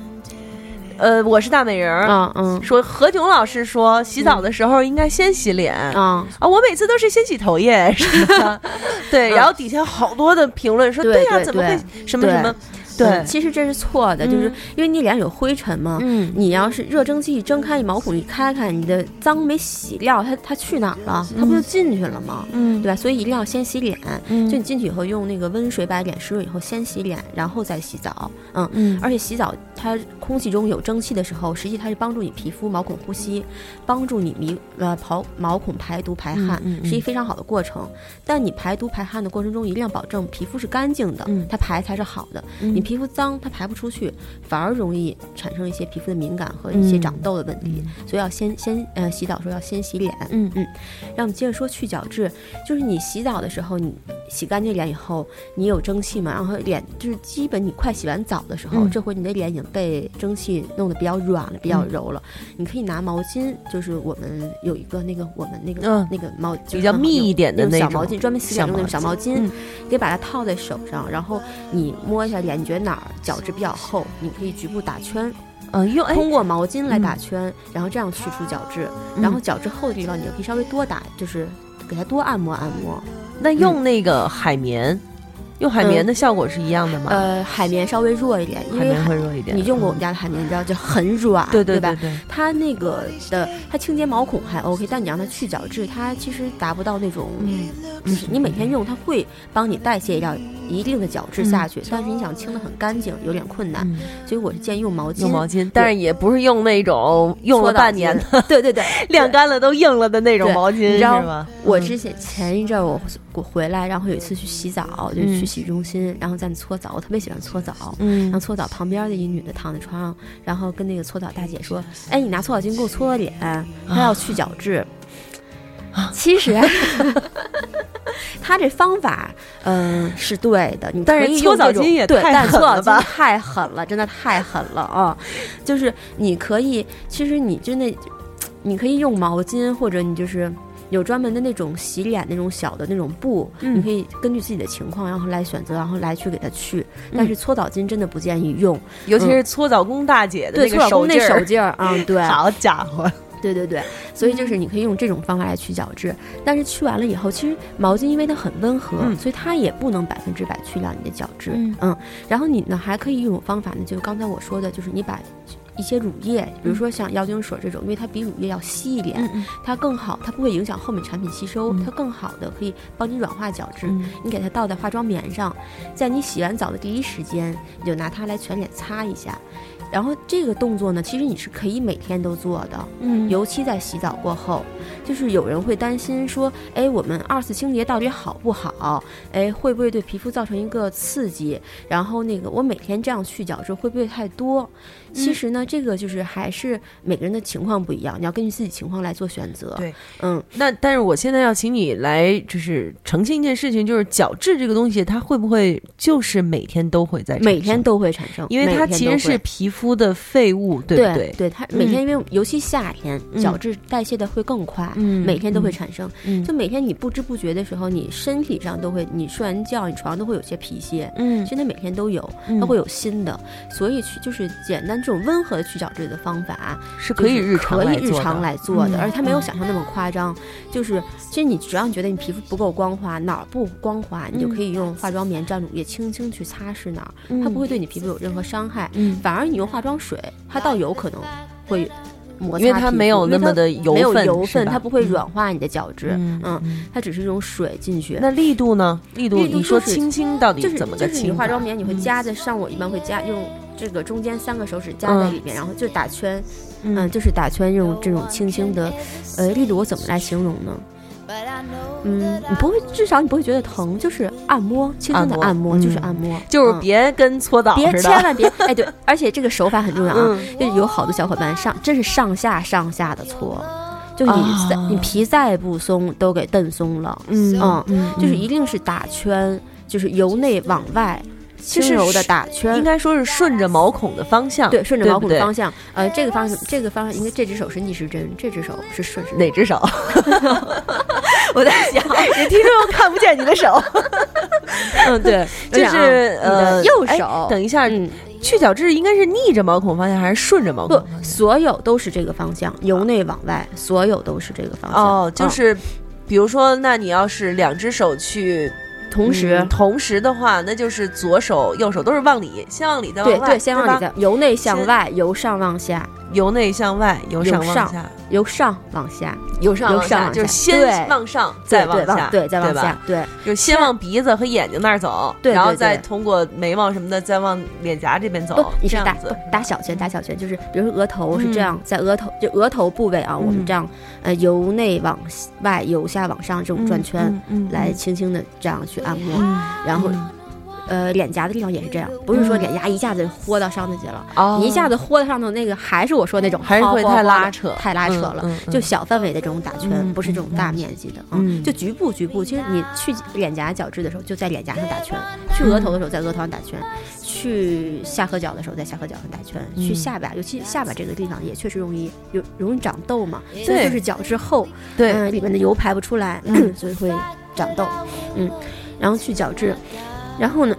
呃，我是大美人儿。嗯嗯说何炅老师说，洗澡的时候应该先洗脸、嗯，啊！我每次都是先洗头耶，是吧，对。嗯然后底下好多的评论说，呀、对呀怎么会什么什么？对嗯，其实这是错的，就是嗯因为你脸上有灰尘嘛。嗯你要是热蒸汽一蒸开，你毛孔一开开，你的脏没洗掉，它它去哪儿了？它不就进去了吗？嗯对吧？所以一定要先洗脸。嗯就你进去以后，用那个温水把脸湿润以后，先洗脸，然后再洗澡。嗯，嗯而且洗澡它空气中有蒸汽的时候，实际它是帮助你皮肤毛孔呼吸，帮助你迷呃毛毛孔排毒排汗，是一非常好的过程。但你排毒排汗的过程中，一定要保证皮肤是干净的，嗯它排才是好的。嗯你皮肤脏，它排不出去，反而容易产生一些皮肤的敏感和一些嗯长痘的问题。所以要先先呃洗澡的时候要先洗脸。嗯嗯，让我们接着说去角质，就是你洗澡的时候，你洗干净脸以后，你有蒸汽嘛，然后脸就是基本你快洗完澡的时候，嗯这回你的脸已经被蒸汽弄得比较软了，比较柔了。你可以拿毛巾，就是我们有一个那个我们那个、嗯那个毛比较密一点的那种小毛巾，专门洗脸用那种小毛巾，嗯可以把它套在手上，然后你摸一下脸，你觉得哪儿角质比较厚，你可以局部打圈，嗯，用哎，通过毛巾来打圈，然后这样去除角质，嗯。然后角质厚的地方你就可以稍微多打，就是给它多按摩按摩。那用那个海绵，用海绵的效果是一样的吗？呃，海绵稍微弱一点，因为海绵会弱一点。你用过我们家的海绵，你知道就很软，对对吧？对，它那个的，它清洁毛孔还 OK，但你让它去角质，它其实达不到那种，嗯。就是你每天用，它会帮你代谢掉一定的角质下去，但是你想清的很干净，有点困难，嗯，所以我是建议用毛巾。用毛巾，但是也不是用那种用了半年的，对对对，晾干了都硬了的那种毛巾，是你知道吧？嗯我之前前一阵儿我我回来，然后有一次去洗澡，就嗯去洗浴中心，然后在那搓澡，我特别喜欢搓澡。然嗯后搓澡旁边的一女的躺在床上，然后跟那个搓澡大姐说：“哎，你拿搓澡巾给我搓脸，她要去角质。” 其实，他这方法，嗯、是对的，你但是搓澡巾也太但是搓澡狠了吧巾太狠了，真的太狠了啊！就是你可以，其实你真的，你可以用毛巾，或者你就是有专门的那种洗脸那种小的那种布，嗯。你可以根据自己的情况，然后来选择，然后来去给它去。但嗯是搓澡巾真的不建议用，尤其是搓澡工大姐的，那个手劲儿。啊，对，好家伙，对对对，所以就是你可以用这种方法来去角质，但是去完了以后，其实毛巾因为它很温和，嗯所以它也不能百分之百去掉你的角质。嗯然后你呢还可以用一种方法呢，就是刚才我说的，就是你把一些乳液，比如说像妖精水这种，因为它比乳液要稀一点，它更好，它不会影响后面产品吸收，嗯它更好的可以帮你软化角质。嗯你给它倒在化妆棉上，在你洗完澡的第一时间，你就拿它来全脸擦一下。然后这个动作呢，其实你是可以每天都做的，嗯尤其在洗澡过后，就是有人会担心说，哎，我们二次清洁到底好不好？哎，会不会对皮肤造成一个刺激？然后那个我每天这样去角质会不会太多？其实呢，这个就是还是每个人的情况不一样，你要根据自己情况来做选择。对，嗯，那但是我现在要请你来，就是澄清一件事情，就是角质这个东西，它会不会就是每天都会在产生每天都会产生，因为它其实是皮肤的废物，对不对？对？它每天因为尤其夏天，嗯角质代谢的会更快，嗯每天都会嗯产生。嗯就每天你不知不觉的时候，你身体上都会，你睡完觉，你床上都会有些皮屑。嗯现在每天都有，嗯它会有新的，所以去就是简单这种温和的去角质的方法，是可以日常可以日常来做的，嗯而且它没有嗯想象那么夸张。就是其实你只要你觉得你皮肤不够光滑，哪儿不光滑，你就可以用化妆棉蘸乳液轻轻去擦拭哪儿，它不会对你皮肤有任何伤害。嗯，反而你用化妆水，它倒有可能会摩擦因为它没有那么的油没有分油分，它不会嗯软化你的角质。嗯嗯，它只是用水进去。那力度呢？力度力度你说是轻轻到底就是怎么个就是轻化妆棉，你会嗯夹在上，我一般会加用这个中间三个手指夹在嗯里面，然后就打圈，嗯。嗯，就是打圈用这种轻轻的，呃，力度我怎么来形容呢？嗯，你不会，至少你不会觉得疼，就是按摩，轻轻的按按摩，就是摩嗯按摩，就是嗯。别跟搓澡别似的。千万别，哎，对，而且这个手法很重要啊，嗯。就有好多小伙伴上，真是上下上下的搓，就你再、啊你皮再不松都给蹬松了，嗯嗯嗯，就是一定是打圈，就是由内往外。轻柔的打圈，应该说是顺着毛孔的方向，对，顺着毛孔的方向。呃，这个方向，这个方向，应该这只手是逆时针，这只手是顺时针。哪只手？我在想，你听众看不见你的手，嗯，对，就是呃，哎右手。等一下，嗯，去角质应该是逆着毛孔方向还是顺着毛孔不？所有都是这个方向，由内往外，所有都是这个方向。哦，就嗯是。比如说，那你要是两只手去同时嗯，同时的话，那就是左手、右手都是往里，先往里再往外，对对，先往里吧？再由内向外，由上往下，由内向外，由上往下，由上往下，由上往下，就是先往上，再往下，对，再往下，对。就是先往鼻子和眼睛那儿走，然后对对。对再通过眉毛什么的，再往脸颊这边不走，，你是打。打小圈，打小圈，就是比如说额头是嗯。这样，在额头就额头部位啊，我嗯。们这样呃由内往外，由下往上这种转圈，来，轻轻的这样去按摩，嗯。然后嗯呃脸颊的地方也是这样，不是说嗯脸颊一下子豁到上头去了，哦。你一下子豁到上头，那个还是我说那种还是会太拉扯。太拉扯了。嗯嗯就小范围的这种打圈，嗯不是这种大面积的，嗯，嗯。就局部局部。其实你去脸颊角质的时候，就在脸颊上打圈；去额头的时候，在额头上打圈；去下颌角的时候，在下颌角上打圈；去嗯下巴，尤其下巴这个地方也确实容易有容易长痘嘛，所以就是角质厚，对，嗯，里面的油排不出来，嗯。所以会长痘，嗯，然后去角质，然后呢，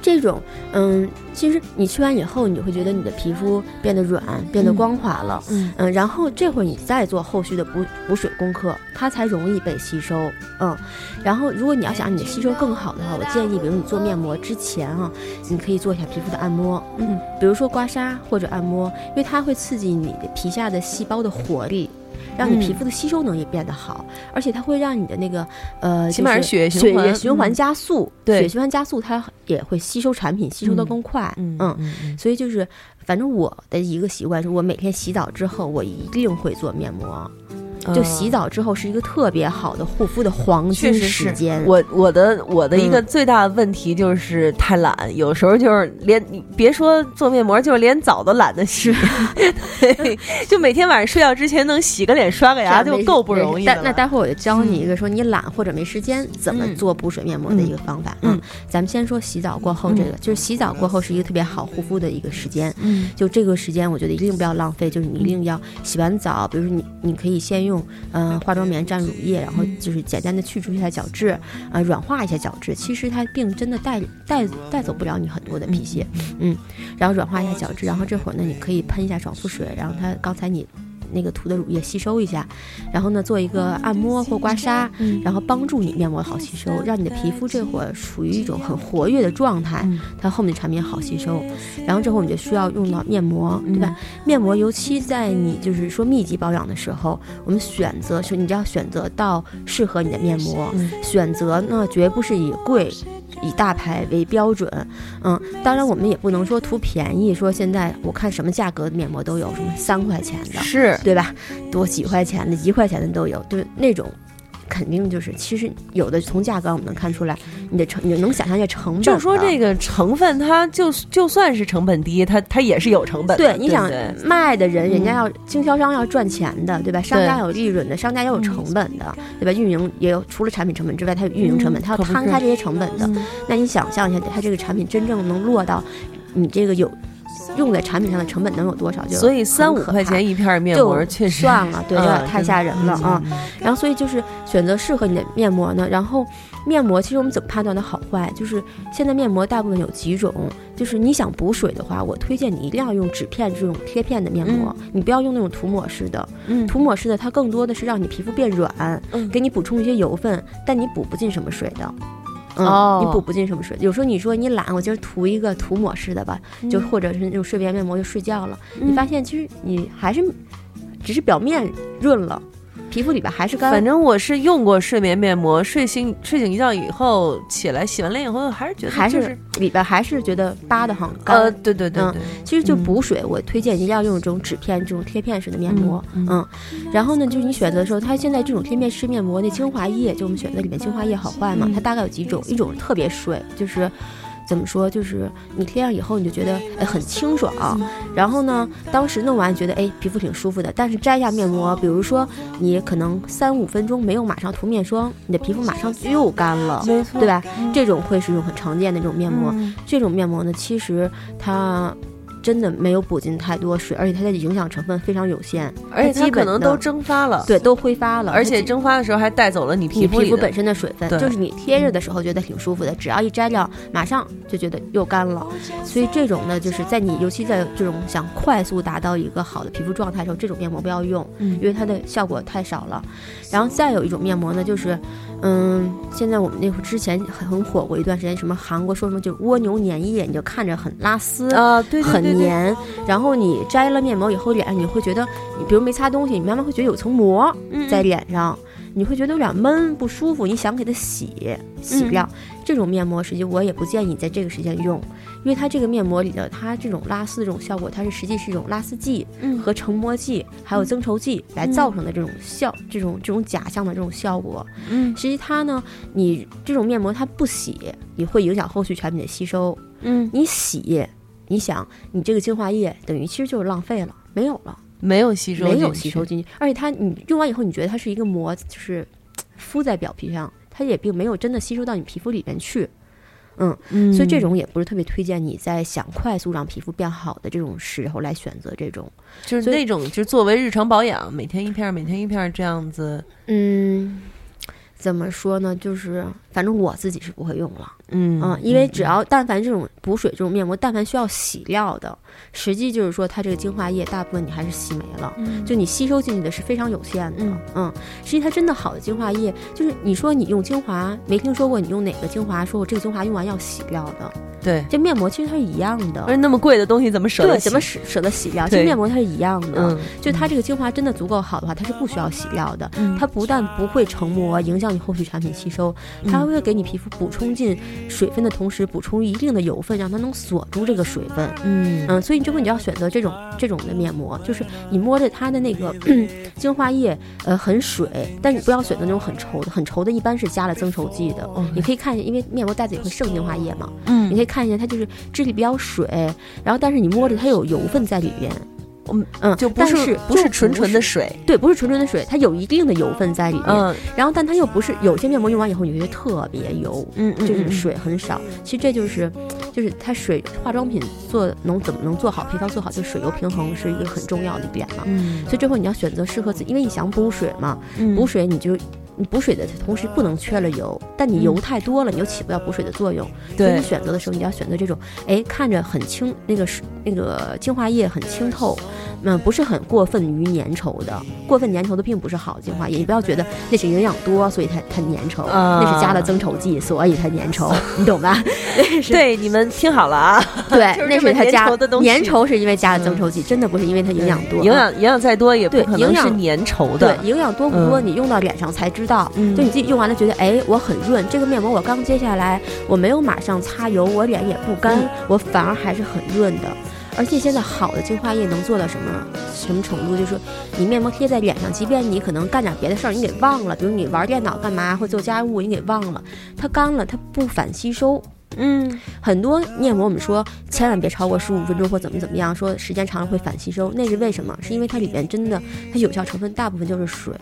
这种，嗯，其实你去完以后，你会觉得你的皮肤变得软，变得嗯光滑了，嗯嗯，然后这会儿你再做后续的补补水功课，它才容易被吸收，嗯，然后如果你要想你的吸收更好的话，我建议，比如你做面膜之前啊，你可以做一下皮肤的按摩，嗯，比如说刮痧或者按摩，因为它会刺激你的皮下的细胞的活力。让你嗯。皮肤的吸收能力变得好，而且它会让你的那个呃，起码就是血液循血环液循环嗯。加速，对血液循环加速，它也会吸收产品，吸收的嗯更快，嗯嗯，嗯嗯。所以就是，反正我的一个习惯是我每天洗澡之后，我一定会做面膜。就洗澡之后是一个特别好的护肤的黄金时间。我我的我的一个嗯。最大的问题就是太懒，有时候就是连你别说做面膜，就是连澡都懒得洗，对，就每天晚上睡觉之前能洗个脸、刷个牙就够不容易。那待会儿我就教你一个说你懒或者没时间怎么嗯。做补水面膜的一个方法。嗯。嗯，咱们先说洗澡过后这个，就是洗澡过后是一个特别好护肤的一个时间。嗯。就这个时间，我觉得一定不要浪费，就是你一定要洗完澡，比如说你你可以先用嗯、呃化妆棉蘸乳液，然后就是简单的去除一下角质，呃软化一下角质。其实它并真的带带带走不了你很多的皮屑，嗯，然后软化一下角质，然后这会儿呢你可以喷一下爽肤水，然后它刚才你。那个涂的乳液吸收一下，然后呢做一个按摩或刮痧，嗯然后帮助你面膜好吸收，让你的皮肤这会儿处于一种很活跃的状态，嗯它后面的产品好吸收。然后这会儿我们就需要用到面膜，对吧？面膜尤其在你就是说密集保养的时候，我们选择是你就要选择到适合你的面膜，嗯选择呢绝不是以贵。以大牌为标准，嗯，当然我们也不能说图便宜，说现在我看什么价格的面膜都有，什么三块钱的，是对吧？多几块钱的、一块钱的都有，对那种。肯定就是，其实有的从价格我们能看出来，你的成你能想象一下成本。就是说这个成分，它就就算是成本低，它它也是有成本的。对，你想卖的人，嗯人家要经销商要赚钱的，对吧？商家有利润的，商家也有成本的，对吧？运营也有，除了产品成本之外，它有运营成本，嗯它要摊开这些成本的。嗯那你想象一下，它这个产品真正能落到你这个有用在产品上的成本能有多少？就所以三五块钱一片面膜就确实算了，对，有点太吓人了啊。。嗯然后所以就是选择适合你的面膜呢，然后面膜其实我们怎么判断的好坏？就是现在面膜大部分有几种，就是你想补水的话，我推荐你一定要用纸片这种贴片的面膜，你不要用那种涂抹式的。嗯涂抹式的它更多的是让你皮肤变软，嗯给你补充一些油分，但你补不进什么水的。嗯，哦。你补不进什么水。有时候你说你懒，我今儿涂一个涂抹式的吧，就嗯或者是那种睡眠面膜就睡觉了，嗯你发现其实你还是只是表面润了，皮肤里边还是干。反正我是用过睡眠面膜，睡醒睡醒一觉以后起来洗完脸以后，还是觉得还就是里边还是觉得扒的很干。呃，对对对嗯，其实就嗯补水，我推荐一定要用这种纸片、这种贴片式的面膜。嗯嗯，然后呢，就是你选择的时候，它现在这种贴片式面膜那精华液，就我们选择里面精华液好坏嘛，嗯它大概有几种，一种特别水，就是。怎么说？就是你贴上以后，你就觉得哎很清爽，嗯然后呢，当时弄完觉得哎皮肤挺舒服的。但是摘下面膜，比如说你可能三五分钟没有马上涂面霜，你的皮肤马上又干了，对吧？嗯这种会是一种很常见的这种面膜。嗯这种面膜呢，其实它真的没有补进太多水，而且它的影响成分非常有限，而且它可能都蒸发了，对都挥发了，而且蒸发的时候还带走了你皮肤里的皮肤本身的水分，就是你贴着的时候觉得挺舒服的，只要一摘掉，马上就觉得又干了。所以这种呢，就是在你尤其在这种想快速达到一个好的皮肤状态的时候，这种面膜不要用，嗯因为它的效果太少了。然后再有一种面膜呢，就是，嗯，现在我们那会儿之前很很火过一段时间，什么韩国说什么就是蜗牛粘液，你就看着很拉丝。啊，对对很对对黏，然后你摘了面膜以后，脸上你会觉得，你比如没擦东西，你慢慢会觉得有层膜嗯在脸上，你会觉得有点闷不舒服，你想给它洗洗掉。这种面膜实际我也不建议你在这个时间用，因为它这个面膜里的它这种拉丝这种效果，它是实际是一种拉丝剂嗯。和成膜剂还有增稠剂来造成的这种效，这种这种假象的这种效果。嗯。实际它呢，你这种面膜它不洗，也会影响后续产品的吸收。嗯，你洗，你想你这个精华液等于其实就是浪费了，没有了，没有吸收，没有吸收，进去，而且它你用完以后，你觉得它是一个膜，就是 敷在表皮上，它也并没有真的吸收到你皮肤里面去。嗯，嗯所以这种也不是特别推荐你在想快速让皮肤变好的这种时候来选择这种。就是那种，就是作为日常保养，每天一片儿，每天一片儿这样子，嗯，怎么说呢？就是反正我自己是不会用了。嗯嗯，因为只要但凡这种补水这种面膜，但凡需要洗料的，实际就是说它这个精华液大部分你还是洗没了，就你吸收进去的是非常有限的。嗯嗯，实际它真的好的精华液，就是你说你用精华，没听说过你用哪个精华说我这个精华用完要洗掉的，对，这面膜其实它是一样的而。且那么贵的东西怎么舍得？怎么舍舍得洗掉？其实面膜它是一样的，嗯，就它这个精华真的足够好的话，它是不需要洗料的。嗯它不但不会成膜，影响你后续产品吸收，它还会给你皮肤补充进水分的同时，补充一定的油分，让它能锁住这个水分。嗯嗯，所以这回你就要选择这种这种的面膜，就是你摸着它的那个 精华液，呃，很水，但你不要选择那种很稠的，很稠的一般是加了增稠剂的。你可以看一下，因为面膜袋子也会剩精华液嘛，嗯你嗯可以看一下它就是质地比较水，然后但是你摸着它有油分在里边。嗯嗯，就不但是不是纯纯的水，对，不是纯纯的水，它有一定的油分在里面。嗯然后，但它又不是有些面膜用完以后，你觉得特别油，嗯就是水很少。其实这就是，就是它水化妆品做能怎么能做好，配方做好，就水油平衡是一个很重要的一点嘛。嗯所以最后你要选择适合自己，因为你想补水嘛，补水你就。你补水的同时不能缺了油，但你油太多了，你又起不到补水的作用。所以你选择的时候，你要选择这种，哎，看着很清，那个水那个精华液很清透，嗯，不是很过分于粘稠的。过分粘稠的并不是好精华液，你不要觉得那是营养多，所以它它粘稠，啊那是加了增稠剂，所以它粘稠，你懂吧？那是对，你们听好了啊，对，那是它加粘稠的粘稠是因为加了增稠剂，真的不是因为它营养多。营养营养再多也不对可能是粘稠的对的，营养多不多，嗯你用到脸上才知道。嗯就你自己用完了觉得，哎，我很润，这个面膜我刚接下来，我没有马上擦油，我脸也不干，嗯我反而还是很润的。而且现在好的精华液能做到什么什么程度？就是说，你面膜贴在脸上，即便你可能干点别的事儿，你给忘了，比如你玩电脑干嘛或做家务，你给忘了，它干了，它不反吸收。嗯很多面膜我们说千万别超过十五分钟或怎么怎么样，说时间长了会反吸收，那是为什么？是因为它里面真的它有效成分大部分就是水，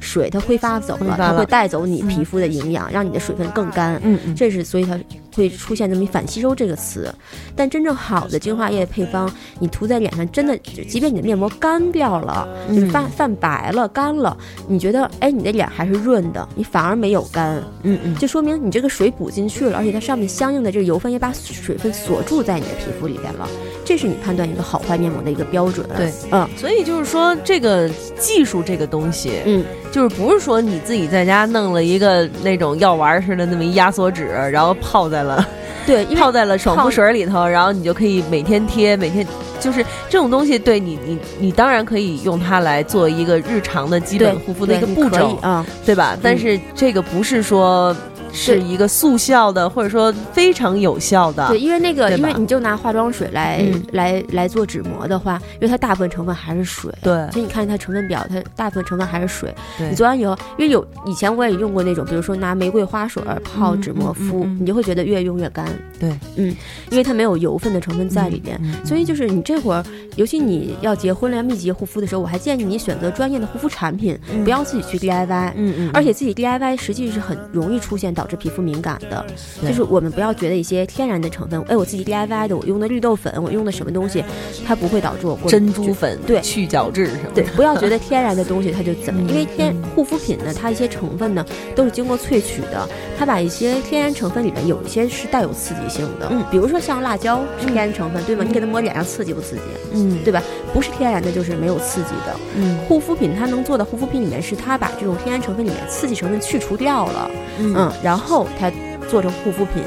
水它挥发走了，它会带走你皮肤的营养，让你的水分更干。嗯嗯。这是所以它会出现这么一反吸收这个词。但真正好的精华液配方，你涂在脸上，真的，即便你的面膜干掉了，就是泛泛白了、干了，你觉得哎，你的脸还是润的，你反而没有干，嗯嗯，就说明你这个水补进去了，而且它上面相应的这个油分也把水分锁住在你的皮肤里边了，这是你判断一个好坏面膜的一个标准。对，嗯，所以就是说这个技术这个东西，嗯，就是不是说你自己在家弄了一个那种药丸似的那么一压缩纸，然后泡在了。对，泡在了爽肤水里头，然后你就可以每天贴，每天就是这种东西，对你，你，你当然可以用它来做一个日常的基本护肤的一个步骤啊，对吧？但是这个不是说。是一个速效的，或者说非常有效的。对，因为那个，因为你就拿化妆水来来来做纸膜的话，因为它大部分成分还是水。对，所以你看它成分表，它大部分成分还是水。你做完以后，因为有以前我也用过那种，比如说拿玫瑰花水泡纸膜敷，你就会觉得越用越干。对，嗯，因为它没有油分的成分在里边，所以就是你这会儿，尤其你要结婚了要密集护肤的时候，我还建议你选择专业的护肤产品，不要自己去 DIY。嗯嗯，而且自己 DIY 实际是很容易出现。导致皮肤敏感的，就是我们不要觉得一些天然的成分，哎，我自己 DIY 的，我用的绿豆粉，我用的什么东西，它不会导致我过敏珍珠粉对去角质什么？对，不要觉得天然的东西 它就怎么，因为天护肤品呢，它一些成分呢都是经过萃取的，它把一些天然成分里面有一些是带有刺激性的，嗯，比如说像辣椒是天然成分，对吗？你给它抹脸上刺激不刺激？嗯，对吧？不是天然的，就是没有刺激的。嗯，护肤品它能做的护肤品里面是它把这种天然成分里面刺激成分去除掉了，嗯，然后才。做成护肤品，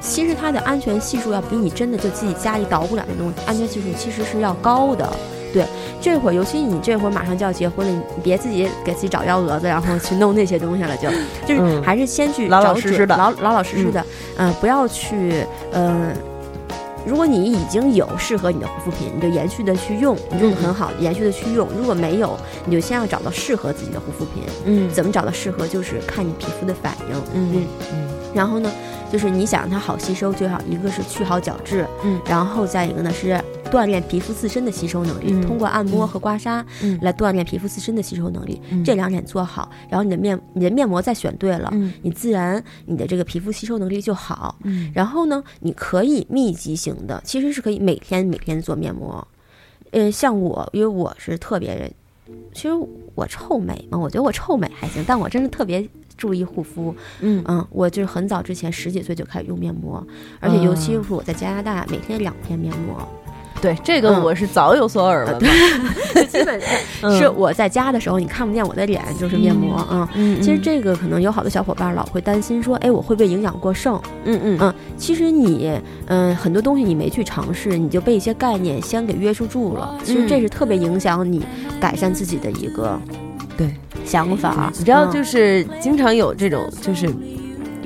其实它的安全系数要比你真的就自己家里捣鼓两的东西，安全系数其实是要高的。对，这会儿尤其你这会儿马上就要结婚了，你别自己给自己找幺蛾子，然后去弄那些东西了，就 就是还是先去老老实实的，老老老实实的，嗯，不要去，嗯。如果你已经有适合你的护肤品，你就延续的去用，你用的很好，延续的去用。如果没有，你就先要找到适合自己的护肤品。嗯，怎么找到适合？就是看你皮肤的反应。嗯嗯。然后呢，就是你想让它好吸收，最好一个是去好角质，嗯，然后再一个呢是。锻炼皮肤自身的吸收能力，通过按摩和刮痧来锻炼皮肤自身的吸收能力。这两点做好，然后你的面你的面膜再选对了，嗯你自然你的这个皮肤吸收能力就好。然后呢，你可以密集型的，其实是可以每天每天做面膜。嗯，像我，因为我是特别，其实我臭美嘛，我觉得我臭美还行，但我真的特别注意护肤。嗯嗯，我就是很早之前十几岁就开始用面膜，而且尤其是我在加拿大，每天两片面膜。对这个我是早有所耳闻，基本上是我在家的时候，你看不见我的脸，就是面膜啊。其实这个可能有好多小伙伴老会担心说，哎，我会不会营养过剩？嗯嗯嗯。其实你嗯很多东西你没去尝试，你就被一些概念先给约束住了。其实这是特别影响你改善自己的一个对想法。你知道，就是经常有这种就是。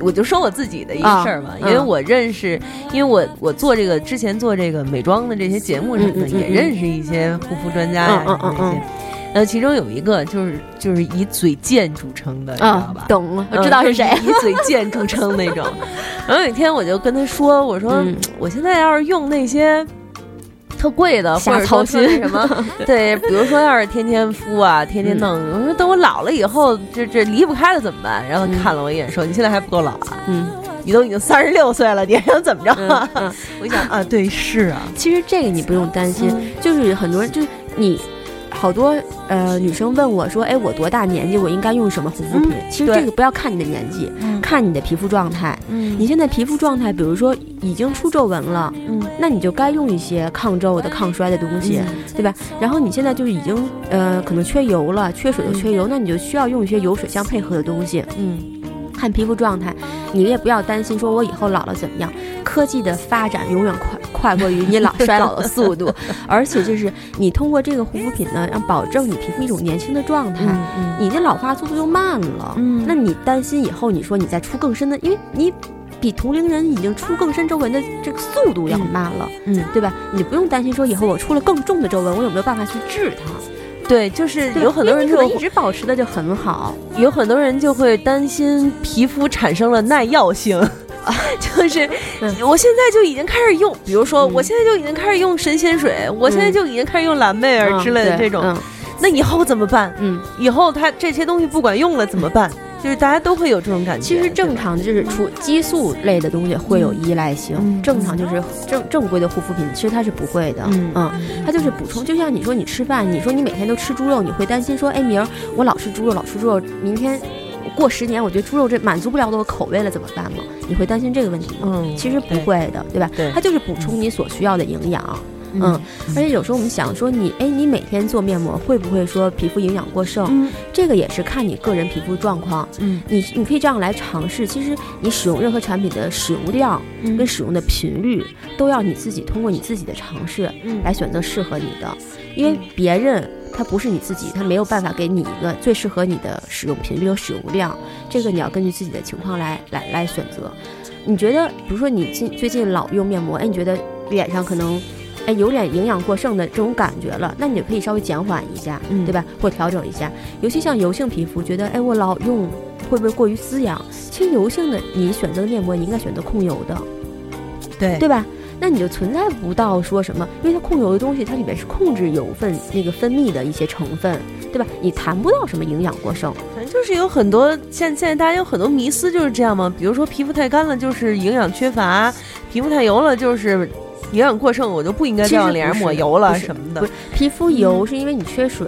我就说我自己的一个事儿嘛，因为我认识，因为我我做这个之前做这个美妆的这些节目什么的，也认识一些护肤专家呀什么那些，呃，其中有一个就是就是以嘴贱著称的，你知道吧？懂了，我知道是谁，以嘴贱著称那种。然后有一天我就跟他说，我说我现在要是用那些。特贵的，或者操心什么？对，比如说要是天天敷啊，天天弄，我说等我老了以后，这这离不开了怎么办？然后看了我一眼，说：“你现在还不够老啊，嗯，你都已经三十六岁了，你还想怎么着？” 我一想啊，对，是啊，其实这个你不用担心，就是很多人就是你。好多呃女生问我说：“哎，我多大年纪？我应该用什么护肤品？”其实这个不要看你的年纪，看你的皮肤状态。嗯，你现在皮肤状态，比如说已经出皱纹了，嗯，那你就该用一些抗皱的、抗衰的东西，对吧？然后你现在就已经呃可能缺油了，缺水就缺油，那你就需要用一些油水相配合的东西。嗯。看皮肤状态，你也不要担心，说我以后老了怎么样？科技的发展永远快快过于你老衰老的速度，而且就是你通过这个护肤品呢，让保证你皮肤一种年轻的状态，你的老化速度又慢了。嗯，那你担心以后你说你再出更深的，因为你比同龄人已经出更深皱纹的这个速度要慢了，嗯，对吧？你不用担心说以后我出了更重的皱纹，我有没有办法去治它？对，就是有很多人就一直保持的就很好，有很多人就会担心皮肤产生了耐药性，就是我现在就已经开始用，比如说我现在就已经开始用神仙水，我现在就已经开始用蓝妹儿之类的这种，那以后怎么办？嗯，以后它这些东西不管用了怎么办？就是大家都会有这种感觉。其实正常的就是除激素类的东西会有依赖性，嗯正常就是正正规的护肤品，其实它是不会的。嗯嗯，它就是补充，就像你说你吃饭，你说你每天都吃猪肉，你会担心说，哎，明儿我老吃猪肉，老吃猪肉，明天过十年，我觉得猪肉这满足不了我的口味了，怎么办吗？你会担心这个问题吗？嗯，其实不会的，对吧？对它就是补充你所需要的营养。嗯，而且有时候我们想说你，哎，你每天做面膜会不会说皮肤营养过剩？嗯这个也是看你个人皮肤状况。嗯你你可以这样来尝试，其实你使用任何产品的使用量嗯跟使用的频率，都要你自己通过你自己的尝试嗯来选择适合你的，因为别人他不是你自己，它没有办法给你一个最适合你的使用频率和使用量，这个你要根据自己的情况来来来选择。你觉得，比如说你近最近老用面膜，哎，你觉得脸上可能。哎，有点营养过剩的这种感觉了，那你就可以稍微减缓一下，嗯对吧？或调整一下。尤其像油性皮肤，觉得哎，我老用会不会过于滋养？其实油性的你选择的面膜，你应该选择控油的，对对吧？那你就存在不到说什么，因为它控油的东西，它里面是控制油分那个分泌的一些成分，对吧？你谈不到什么营养过剩。反正就是有很多现现在大家有很多迷思就是这样嘛，比如说皮肤太干了就是营养缺乏，皮肤太油了就是营养过剩，我就不应该其实再往脸上抹油了什么的不。是皮肤油是因为你缺水。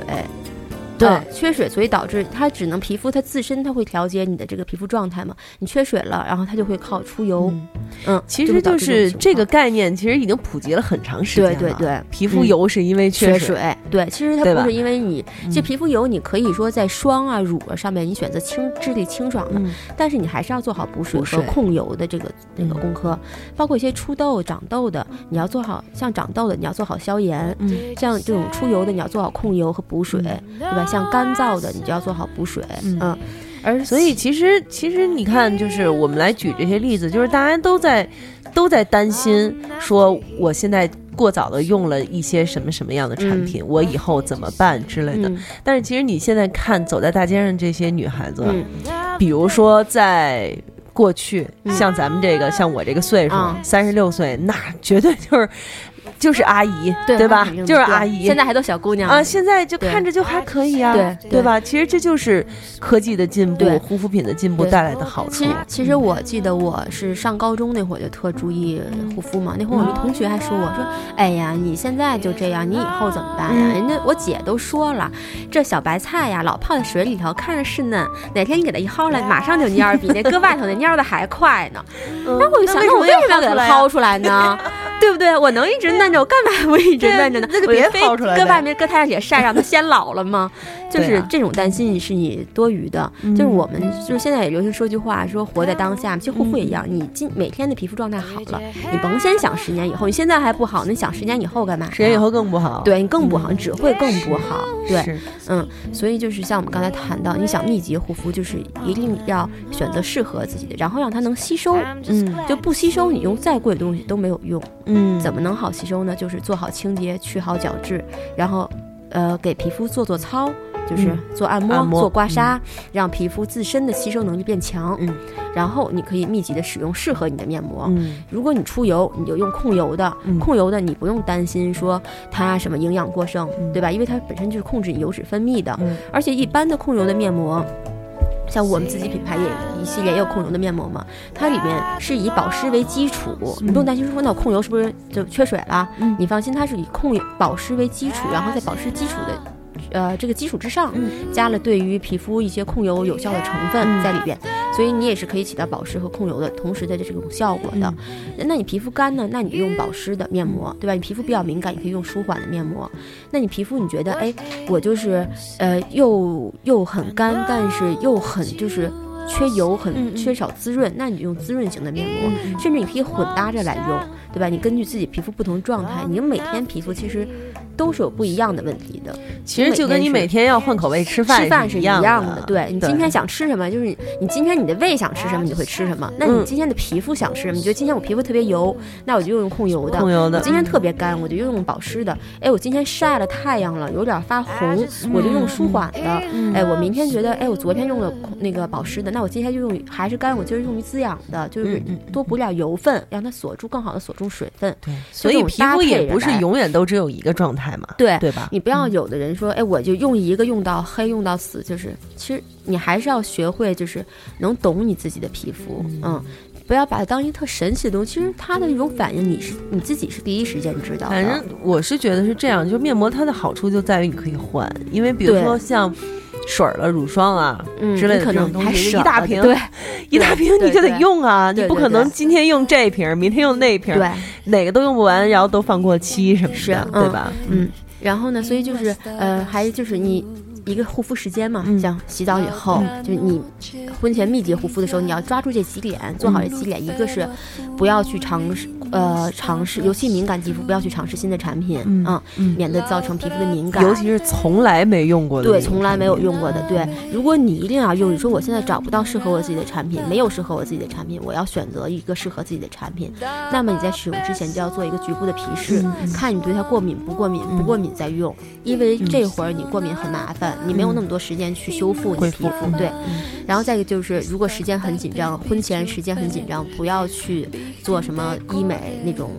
对。啊缺水，所以导致它只能皮肤它自身它会调节你的这个皮肤状态嘛。你缺水了，然后它就会靠出油，嗯。嗯，其实就是这个概念，其实已经普及了很长时间了。对对对皮肤嗯油是因为缺水。水，对，其实它不是因为你这嗯皮肤油，你可以说在霜啊、乳啊上面你选择清质地清爽的，嗯。但是你还是要做好补水和控油的这个那个嗯。功课，包括一些出痘、长痘的，你要做好，像长痘的你要做好消炎，嗯。像这种出油的你要做好控油和补水，对吧？像干燥的你就要做好补水，嗯。嗯，而所以其实其实你看，就是我们来举这些例子，就是大家都在都在担心，说我现在过早的用了一些什么什么样的产品，我以后怎么办之类的。嗯。但是其实你现在看走在大街上这些女孩子，嗯。比如说在。过去嗯。像咱们这个，像我这个岁数啊，三十六岁，那绝对就是就是阿姨，对吧就是阿姨。现在还都小姑娘啊，现在就看着就还可以啊，对对吧？其实这就是科技的进步，护肤品的进步带来的好处其。实，其实我记得我是上高中那会儿就特注意护肤嘛。那会儿我们同学还说我说：“哎呀，你现在就这样，你以后怎么办呀？”嗯人家我姐都说了，这小白菜呀，老泡在水里头，看着是嫩，哪天你给它一薅来，马上就蔫儿，比那搁外头那蔫儿的还快呢。嗯然后我就想，那那我为什么要给它薅出来呢？对不对？我能一直 嫩着，我干嘛不一直闷着呢？那就别我非薅出来呗搁外面搁太阳底下晒，让它先老了吗？就是这种担心是你多余的。嗯就是我们就是现在也流行说句话，说活在当下。其实护肤也一样，你今每天的皮肤状态好了，你甭先想十年以后，你现在还不好，那你想十年以后干嘛？十年以后更不好。对你更不好，你只会更不好。对，嗯，所以就是像我们刚才谈到，你想密集护肤，就是一定要选择适合自己的，然后让它能吸收。嗯就不吸收，你用再贵的东西都没有用。嗯怎么能好吸收呢？就是做好清洁，去好角质，然后呃给皮肤做做操。就是嗯做按摩、按摩做刮痧，让皮肤自身的吸收能力变强。嗯，然后你可以密集的使用适合你的面膜。嗯如果你出油，你就用控油的，嗯控油的你不用担心说它什么营养过剩，嗯对吧？因为它本身就是控制你油脂分泌的，嗯而且一般的控油的面膜。像我们自己品牌也一系列也有控油的面膜嘛，它里面是以保湿为基础，你不用担心说那我控油是不是就缺水了？嗯你放心，它是以控油保湿为基础，然后在保湿基础的。呃，这个基础之上，嗯加了对于皮肤一些控油有效的成分嗯在里边，所以你也是可以起到保湿和控油的同时的这种效果的。嗯那你皮肤干呢？那你用保湿的面膜，对吧？你皮肤比较敏感，你可以用舒缓的面膜。那你皮肤你觉得，哎，我就是呃又又很干，但是又很就是缺油，嗯很嗯缺少滋润，那你就用滋润型的面膜，嗯甚至你可以混搭着来用，对吧？你根据自己皮肤不同状态，你每天皮肤其实都是有不一样的问题的。其实就跟你每天要换口味吃饭吃饭是一一样样的，对你今天想吃什么，就是你你今天你的胃想吃什么，你会吃什么。那你嗯今天的皮肤想吃什么？你觉得今天我皮肤特别油，那我就用控油的。控油的我今天特别干，我就用保湿的。哎，我今天晒了太阳了，有点发红，我就用舒缓的。嗯哎，我明天觉得，哎，我昨天用了那个保湿的，那我今天就用还是干，我就是用于滋养的，就是多补点油分，让它锁住，更好的锁住水分。对，所以皮肤也不是永远都只有一个状态。态嘛，对对吧？你不要有的人说，哎，我就用一个用到黑用到死，就是其实你还是要学会，就是能懂你自己的皮肤，嗯。不要把它当一个特神奇的东西，其实它的那种反应，你是你自己是第一时间知道的。反正我是觉得是这样，就是面膜它的好处就在于你可以换，因为比如说像水儿了、乳霜啊嗯之类的可能这种东西，一大瓶，对一大瓶你就得用啊，你不可能今天用这瓶儿，明天用那瓶儿，对，哪个都用不完，然后都放过期什么是的，嗯对吧？嗯。然后呢，所以就是呃，还就是你一个护肤时间嘛，嗯像洗澡以后，就是你婚前密集护肤的时候，你要抓住这几点，做好这几点。一个是不要去尝试呃尝试，尤其敏感肌肤不要去尝试新的产品，嗯嗯，嗯。免得造成皮肤的敏感。尤其是从来没用过的对，从来没有用过的。对，嗯如果你一定要用，你说我现在找不到适合我自己的产品，没有适合我自己的产品，我要选择一个适合自己的产品，那么你在使用之前就要做一个局部的皮试，嗯看你对它过敏不过敏，不过敏再用，因为这会儿你过敏很麻烦，你没有那么多时间去修复你的皮肤。嗯对，然后再一个就是，如果时间很紧张，婚前时间很紧张，不要去做什么医美那种。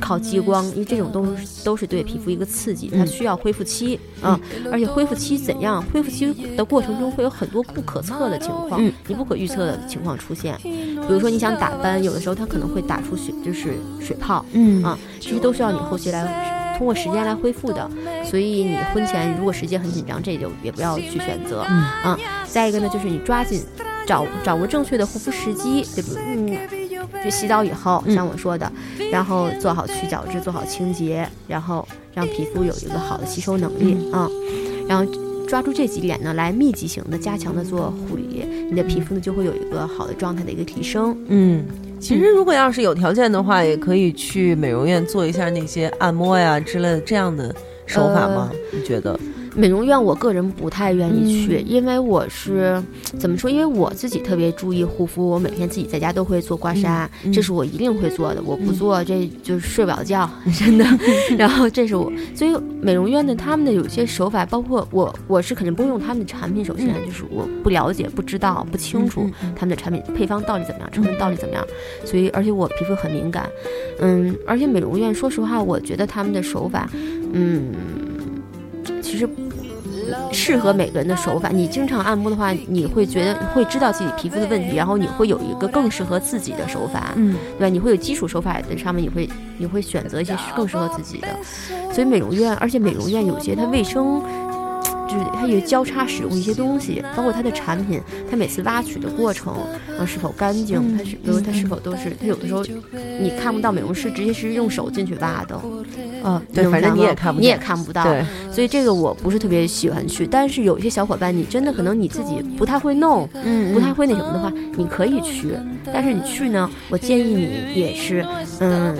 靠激光，因为这种都是都是对皮肤一个刺激，它嗯需要恢复期啊、而且恢复期怎样？恢复期的过程中会有很多不可测的情况，嗯你不可预测的情况出现。比如说你想打斑，有的时候它可能会打出血，就是水泡，嗯啊，这些都需要你后期来通过时间来恢复的。所以你婚前如果时间很紧张，这就也不要去选择。嗯啊，再一个呢，就是你抓紧找掌握正确的护肤时机，对不对？嗯，就洗澡以后，嗯像我说的，然后做好去角质，做好清洁，然后让皮肤有一个好的吸收能力啊、然后。抓住这几点呢，来密集型的、加强的做护理，你的皮肤呢就会有一个好的状态的一个提升。嗯。其实，如果要是有条件的话，也可以去美容院做一下那些按摩呀之类的这样的手法吗？你觉得？美容院，我个人不太愿意去，嗯因为我是怎么说？因为我自己特别注意护肤，我每天自己在家都会做刮痧，这是我一定会做的。我不做，这就是睡不了觉，真的。然后这是我，所以美容院的他们的有些手法，包括我，我是肯定不会用他们的产品。首先就是我不了解、不知道、不清楚他们的产品配方到底怎么样，成分到底怎么样。所以，而且我皮肤很敏感，嗯，而且美容院，说实话，我觉得他们的手法，嗯，其实适合每个人的手法。你经常按摩的话，你会觉得会知道自己皮肤的问题，然后你会有一个更适合自己的手法，嗯对吧？你会有基础手法的上面，你会你会选择一些更适合自己的。所以美容院，而且美容院有些它卫生。就是它有交叉使用一些东西，包括它的产品，它每次挖取的过程，啊是否干净，它是比如它是否都是，它有的时候你看不到美容师直接是用手进去挖的，啊，对，反正你也看不你也看不到，所以这个我不是特别喜欢去，但是有一些小伙伴，你真的可能你自己不太会弄，嗯不太会那什么的话，你可以去，但是你去呢，我建议你也是，嗯，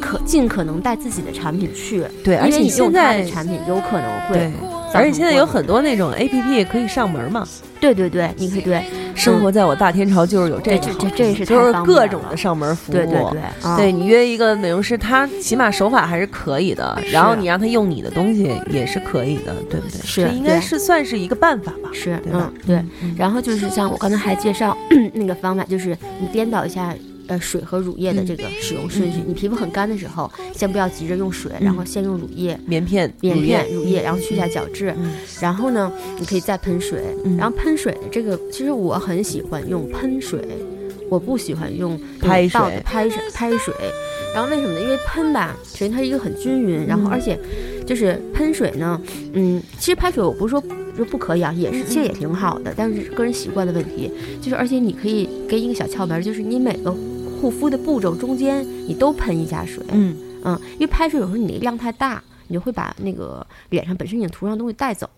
可尽可能带自己的产品去，对，而且你用现在他的产品有可能会而且现在有很多那种 A P P 可以上门嘛。对对对，你可以对，生活在我大天朝就是有这这这个好处，这是就是各种的上门服务。对对对，啊对你约一个美容师，他起码手法还是可以的，然后你让他用你的东西也是可以的，对不对？是这应该是算是一个办法吧。是对吧嗯对，然后就是像我刚才还介绍 那个方法，就是你颠倒一下。呃，水和乳液的这个使用顺序，你皮肤很干的时候，先不要急着用水，然后先用乳液，棉片、棉片、乳液，然后去一下角质，嗯。然后呢，你可以再喷水，嗯。然后喷水的这个，其实我很喜欢用喷水，我不喜欢用拍水拍水拍水，然后为什么呢？因为喷吧，首先它是一个很均匀，然后嗯。而且就是喷水呢，嗯，其实拍水我不是说就不可以啊，也是其实也挺好的，但是个人习惯的问题，就是而且你可以给一个小窍门，就是你每个护肤的步骤中间你都喷一下水，嗯嗯，因为拍水有时候你那个量太大，你就会把那个脸上本身已经涂上的东西带走。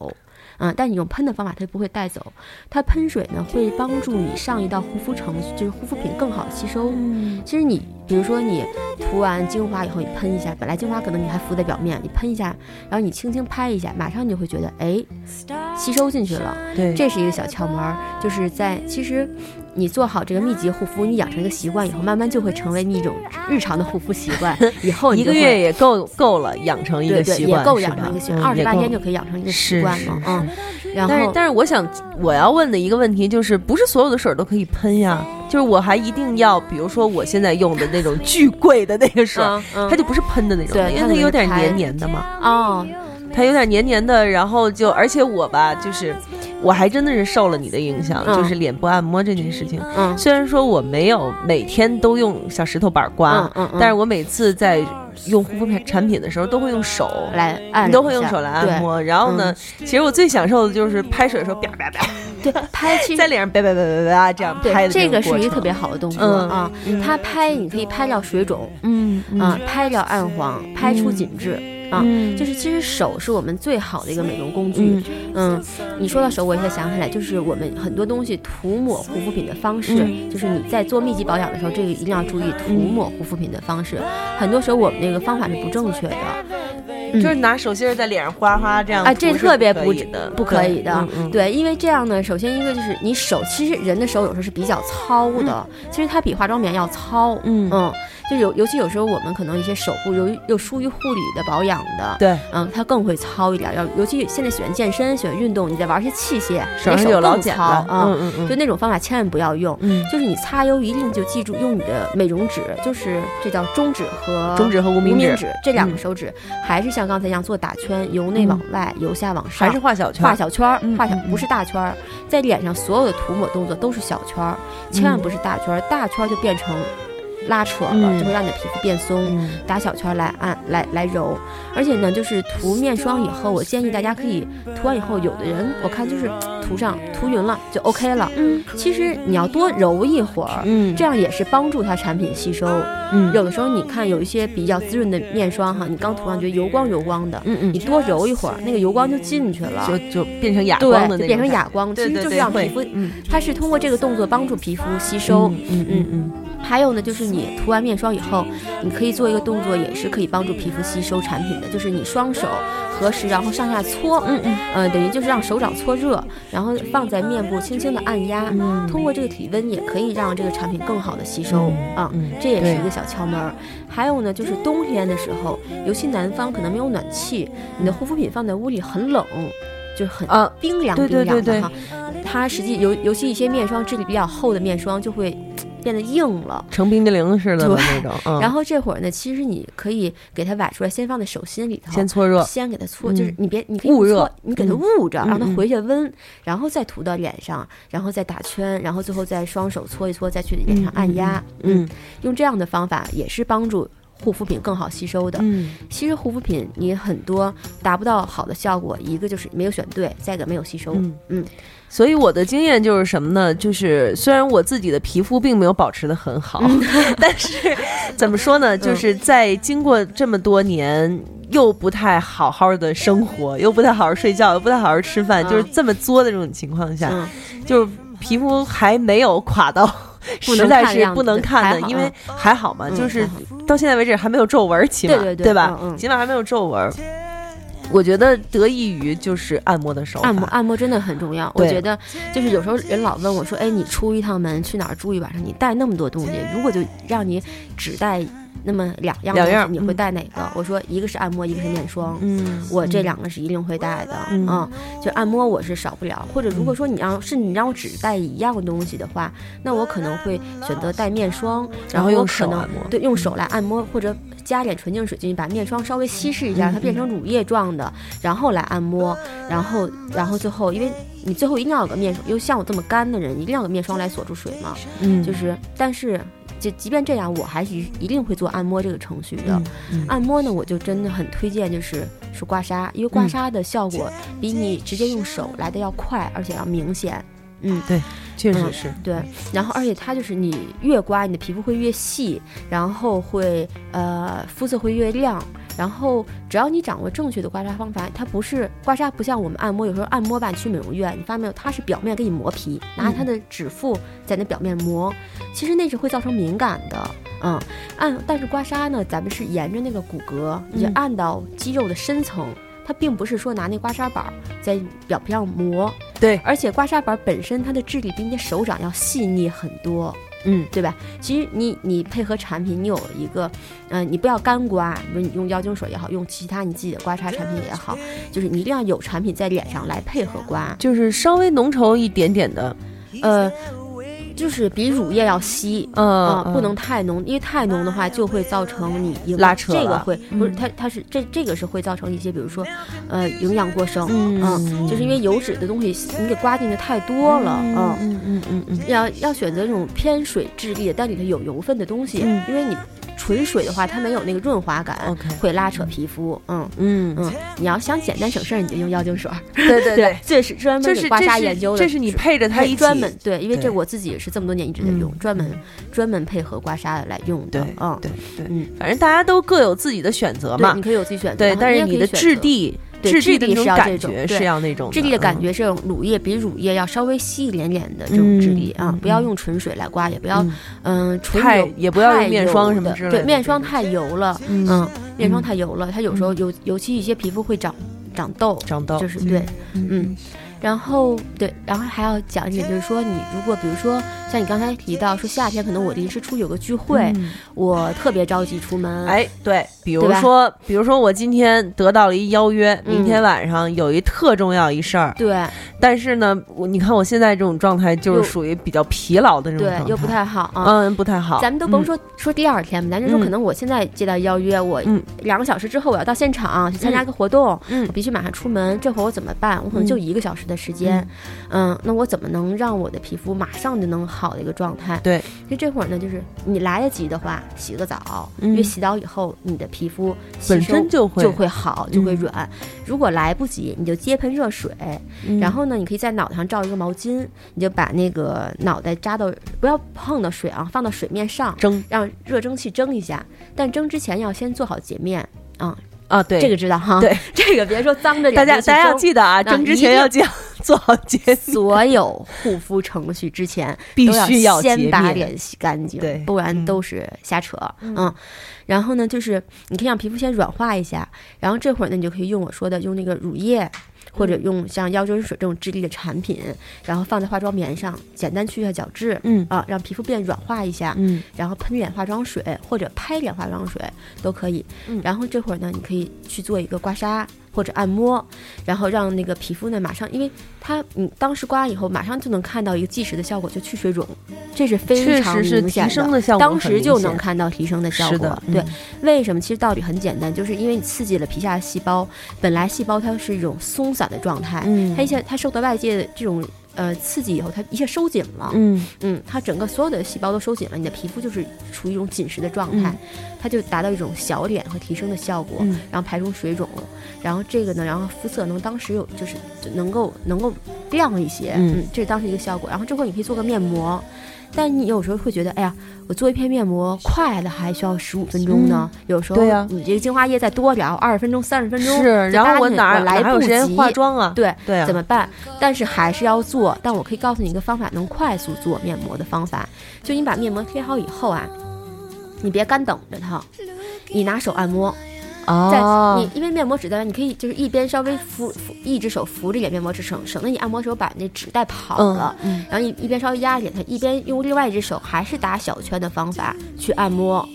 嗯，但你用喷的方法，它就不会带走。它喷水呢，会帮助你上一道护肤程序，就是护肤品更好的吸收。嗯其实你，比如说你涂完精华以后，你喷一下，本来精华可能你还浮在表面，你喷一下，然后你轻轻拍一下，马上你就会觉得，哎，吸收进去了。对，这是一个小窍门儿，就是在其实你做好这个密集护肤，你养成一个习惯以后，慢慢就会成为你一种日常的护肤习惯。以后一个月也够够了，养成一个对对习惯，也够养成一个习惯，嗯二十八天就可以养成一个习惯嘛。嗯，然但是后但是我想我要问的一个问题就是，不是所有的水都可以喷呀？就是我还一定要，比如说我现在用的那种巨贵的那个水，嗯嗯它就不是喷的那种，因为它有点黏黏的嘛。哦，它有点黏黏的，然后就而且我吧，就是我还真的是受了你的影响，嗯就是脸部按摩这件事情。嗯虽然说我没有每天都用小石头板儿刮，嗯嗯嗯但是我每次在用护肤品产品的时候都会用手。来按你都会用手来按摩，然后呢，其实我最享受的就是拍水的时候，啪啪啪，对，拍在脸上啪啪啪啪啪这样拍的这个是一个特别好的动作嗯啊，它拍你可以拍掉水肿嗯啊，拍掉暗黄，拍出紧致。啊，嗯就是其实手是我们最好的一个美容工具。嗯你说到手，我也才想起来，就是我们很多东西涂抹护肤品的方式，嗯就是你在做密集保养的时候，这个一定要注意涂抹护肤品的方式。很多时候我们那个方法是不正确的，嗯就是拿手心儿在脸上哗哗这样啊，这特别不不可以的，不可以的。对因为这样呢，首先一个就是你手，其实人的手有时候是比较糙的，其实它比化妆棉要糙。嗯嗯，就有尤其有时候我们可能一些手部由于又疏于护理的保养的，对，嗯，它更会糙一点。要尤其现在喜欢健身、喜欢运动，你再玩些器械，手上有老茧的，更糙啊。嗯嗯嗯，就那种方法千万不要用，嗯就是你擦油一定就记住用你的美容指，就是这叫中指和中指和无无名名指指这两个嗯手指，还是像刚才一样做打圈，由内往外，由下往上，还是画小圈儿，画小圈画小不是大圈儿，在脸上所有的涂抹动作都是小圈儿，千万不是大圈儿，大圈儿就变成拉扯了，嗯就会让你的皮肤变松。嗯打小圈儿来按来来揉，而且呢，就是涂面霜以后，我建议大家可以涂完以后，有的人我看就是涂上涂匀了就 OK 了。嗯其实你要多揉一会儿，嗯这样也是帮助它产品吸收。嗯有的时候你看有一些比较滋润的面霜哈，你刚涂上觉得油光油光的，嗯嗯你多揉一会儿，那个油光就进去了。就就变成哑，光的变成哑光，其实就是让皮肤，嗯它是通过这个动作帮助皮肤吸收。嗯嗯嗯嗯还有呢，就是你涂完面霜以后，你可以做一个动作，也是可以帮助皮肤吸收产品的，就是你双手合十，然后上下搓，嗯嗯呃，等于就是让手掌搓热，然后放在面部轻轻的按压，嗯通过这个体温也可以让这个产品更好的吸收嗯啊，嗯这也是一个小窍门儿。还有呢，就是冬天的时候，尤其南方可能没有暖气，你的护肤品放在屋里很冷，就是很呃冰凉冰凉的哈。它实际尤尤其一些面霜质地比较厚的面霜就会变得硬了。成冰激凌似的那种，嗯然后这会儿呢，其实你可以给它崴出来，先放在手心里头，先搓热，先给它搓，嗯就是你别，你可以捂热，你给它嗯捂着，嗯让它嗯回去温，然后再涂到脸上，然后再打圈，然后最后再双手搓一搓，再去脸上按压。嗯用这样的方法也是帮助护肤品更好吸收的。嗯其实护肤品你很多达不到好的效果，一个就是没有选对，再一个没有吸收。嗯嗯所以我的经验就是什么呢？就是虽然我自己的皮肤并没有保持的很好，嗯 但是怎么说呢？就是在经过这么多年。又不太好好的生活，又不太好好睡觉，又不太好好吃饭，嗯就是这么作的这种情况下，嗯，就是皮肤还没有垮到 实在是不能看的，因为还好嘛，嗯就是到现在为止还没有皱纹，起码对吧？起码还没有皱纹。我觉得得益于就是按摩的手法，按摩按摩真的很重要。我觉得就是有时候人老问我说：“哎，你出一趟门去哪儿住一晚上？你带那么多东西，如果就让你只带那么两样东西，两样你会嗯带哪个？”我说：“一个是按摩，一个是面霜。”嗯，我这嗯两个是一定会带的，嗯嗯，就按摩我是少不了，或者如果说你让是你让我只带一样东西的话，那我可能会选择带面霜，然后用我可能手按摩对用手来按摩，或者加点纯净水进去，把面霜稍微稀释一下，它变成乳液状的，然后来按摩，然后然后最后因为你最后一定要有个面霜，因为像我这么干的人，一定要有个面霜来锁住水嘛，嗯就是但是。就即便这样，我还是一定会做按摩这个程序的。按摩呢，我就真的很推荐，就是是刮痧，因为刮痧的效果比你直接用手来的要快，而且要明显。嗯，对确实是，对，然后而且它就是你越刮，你的皮肤会越细，然后会呃肤色会越亮，然后只要你掌握正确的刮痧方法，它不是刮痧不像我们按摩，有时候按摩吧，去美容院，你发现没有，它是表面给你磨皮，拿它的指腹在那表面磨，其实那是会造成敏感的。嗯，按但是刮痧呢，咱们是沿着那个骨骼，你就嗯按到肌肉的深层。它并不是说拿那刮痧板儿在表皮上磨，对，而且刮痧板本身它的质地比你的手掌要细腻很多。嗯，对吧？其实你你配合产品，你有一个，嗯、你不要干刮，比如你用妖精水也好，用其他你自己的刮痧产品也好，就是你一定要有产品在脸上来配合刮，就是稍微浓稠一点点的，呃，就是比乳液要稀。嗯不能太浓，因为太浓的话就会造成你营拉扯这个了会不是嗯。它它是这这个是会造成一些，比如说，呃，营养过剩，嗯就是因为油脂的东西你给刮进去太多了，嗯嗯嗯嗯嗯。要要选择那种偏水质地的，但里头有油分的东西，嗯。因为你纯水的话，它没有那个润滑感会拉扯皮肤。嗯嗯嗯，你要想简单省事儿，你就用妖精水儿。对对对，这是专门这给刮痧研究的，这是你配着它一专门对，因为这我自己也是这么多年一直在用，嗯专门专门配合刮痧来用的。对嗯，对对，嗯，反正大家都各有自己的选择嘛你。可以有自己选择。对，但是你的质地，对质地的那种质地是要感觉这种对是要那种质地的感嗯觉是这种乳液比乳液要稍微稀一点点的这种质地啊，不要用纯水来刮，也不要嗯。太油也不要用太油面霜什么之类的对，面霜太油了，嗯嗯，面霜嗯。太油了，它有时候尤尤其一些皮肤会长长痘，长痘，就是对，嗯。然后对，然后还要讲一点，就是说，你如果比如说像你刚才提到说夏天可能我临时出去有个聚会，嗯。我特别着急出门，哎，对，比如说，比如说我今天得到了一邀约，明嗯。天晚上有一特重要一事儿，对。但是呢，我你看我现在这种状态就是属于比较疲劳的那种状态，对，又不太好啊。嗯不太好，咱们都甭嗯。说、说第二天吧，咱就说嗯。可能我现在接到邀约，我嗯。两个小时之后我要到现场去参加个活动，嗯我必须马上出门，这会儿我怎么办？我可能就一个小时的时间，嗯那我怎么能让我的皮肤马上就能好的一个状态？对，就这会儿呢，就是你来得及的话，洗个澡，嗯因为洗澡以后你的皮肤本身就会就会好，就会嗯软。如果来不及，你就接盆热水，嗯然后呢，你可以在脑袋上罩一个毛巾，你就把那个脑袋扎到，不要碰到水啊，放到水面上，蒸让热蒸汽蒸一下。但蒸之前要先做好洁面啊，啊，对这个知道哈？对，这个别说脏着脸大家大家要记得啊，蒸之前要这样 做好洁，所有护肤程序之前 必都须要先把脸洗干净，对不然嗯都是瞎扯。嗯，然后呢，就是你可以让皮肤先软化一下，然后这会儿呢，你就可以用我说的用那个乳液。或者用像腰椎水这种质地的产品，然后放在化妆棉上，简单去一下角质，嗯。啊，让皮肤变软化一下，嗯。然后喷点化妆水或者拍点化妆水都可以。嗯。然后这会儿呢，你可以去做一个刮痧或者按摩，然后让那个皮肤呢马上，因为它你当时刮以后，马上就能看到一个即时的效果，就去水肿，这是非确常实是提明显升的效果当时就能看到提升的效果。是的，对嗯，为什么？其实道理很简单，就是因为你刺激了皮下的细胞，本来细胞它是一种松散的状态，嗯它一下它受到外界的这种呃刺激以后，它一下收紧了，嗯。嗯，它整个所有的细胞都收紧了，你的皮肤就是处于一种紧实的状态，它就达到一种小脸和提升的效果，嗯。然后排除水肿，然后这个呢，然后肤色能当时有就是就能够能够亮一些，嗯。嗯，这是当时一个效果。然后这会儿你可以做个面膜，但你有时候会觉得，哎呀，我做一片面膜快的还需要十五分钟呢，有时候你这个精华液再多点儿，二十分钟、三十分钟，是，然后我哪儿来不哪有时间及化妆啊？对，对啊，怎么办？但是还是要做。但我可以告诉你一个方法，能快速做面膜的方法。就你把面膜贴好以后啊，你别干等着它，你拿手按摩。在哦你因为面膜纸袋，你可以就是一边稍微扶扶一只手扶着一点面膜纸，省省得你按摩的时候把那纸带跑了。嗯然后你一边稍微压一点它，一边用另外一只手还是打小圈的方法去按摩，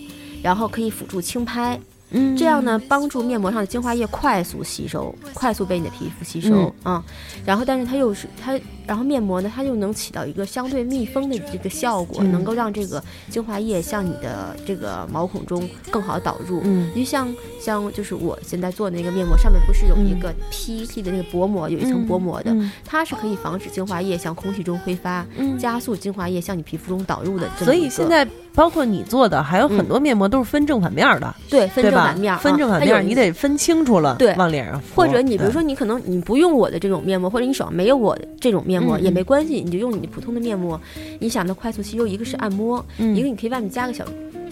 然后可以辅助轻拍。嗯这样呢，帮助面膜上的精华液快速吸收，快速被你的皮肤吸收啊、然后，但是它又是它，然后面膜呢，它又能起到一个相对密封的这个效果，嗯能够让这个精华液向你的这个毛孔中更好导入。嗯就像像就是我现在做的那个面膜，上面不是有一个 PET 的那个薄膜，有一层薄膜的，嗯它是可以防止精华液向空气中挥发，嗯加速精华液向你皮肤中导入的所。以现在包括你做的，还有很嗯多面膜都是分正反面儿的，对分正反面儿，？分正反面你得分清楚了，对往脸上敷。或者你比如说你可能你不用我的这种面膜，或者你手上没有我的这种面膜、嗯也没关系，你就用你普通的面膜。你想的快速吸收，一个是按摩，嗯一个你可以外面加个小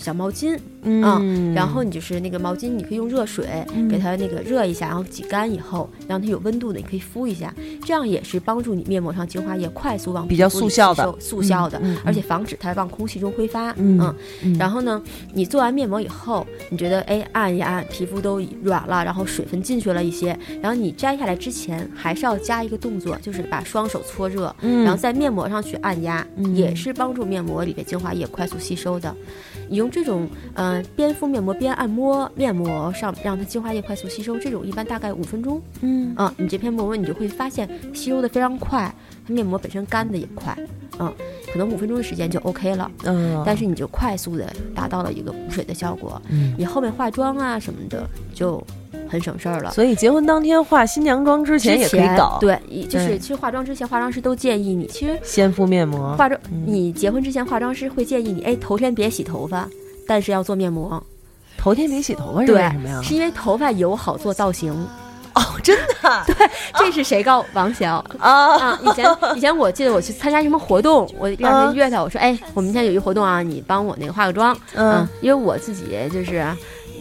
小毛巾，嗯。然后你就是那个毛巾，你可以用热水嗯。给它那个热一下，然后挤干以后，让它有温度的，你可以敷一下，这样也是帮助你面膜上精华液快速往比较速效的。速效的，而且防止它往空气中挥发。嗯嗯然后呢，你做完面膜以后，你觉得哎按一按，皮肤都软了，然后水分进去了一些，然后你摘下来之前还是要加一个动作，就是把双手搓热，嗯。然后在面膜上去按压，嗯。也是帮助面膜里的精华液快速吸收的。你用这种呃边敷面膜边按摩面膜上，让它精华液快速吸收，这种一般大概五分钟。嗯。啊、你这片面膜你就会发现吸收的非常快，它面膜本身干的也快，嗯，可能五分钟的时间就 OK 了。嗯，但是你就快速的达到了一个补水的效果，嗯。你后面化妆啊什么的就很省事儿了。所以结婚当天化新娘妆之前也可以搞，，对，就是对其实化妆之前，化妆师都建议你，其实先敷面膜，化妆，嗯你结婚之前，化妆师会建议你，哎，头天别洗头发，但是要做面膜，头天别洗头发是对为什么呀？是因为头发油好做造型。哦，真的对这是谁告王小啊，啊？以前以前我记得我去参加什么活动，我第二天约他，我说，哎，我们明天有一活动啊，你帮我那个化个妆，嗯嗯，，因为我自己就是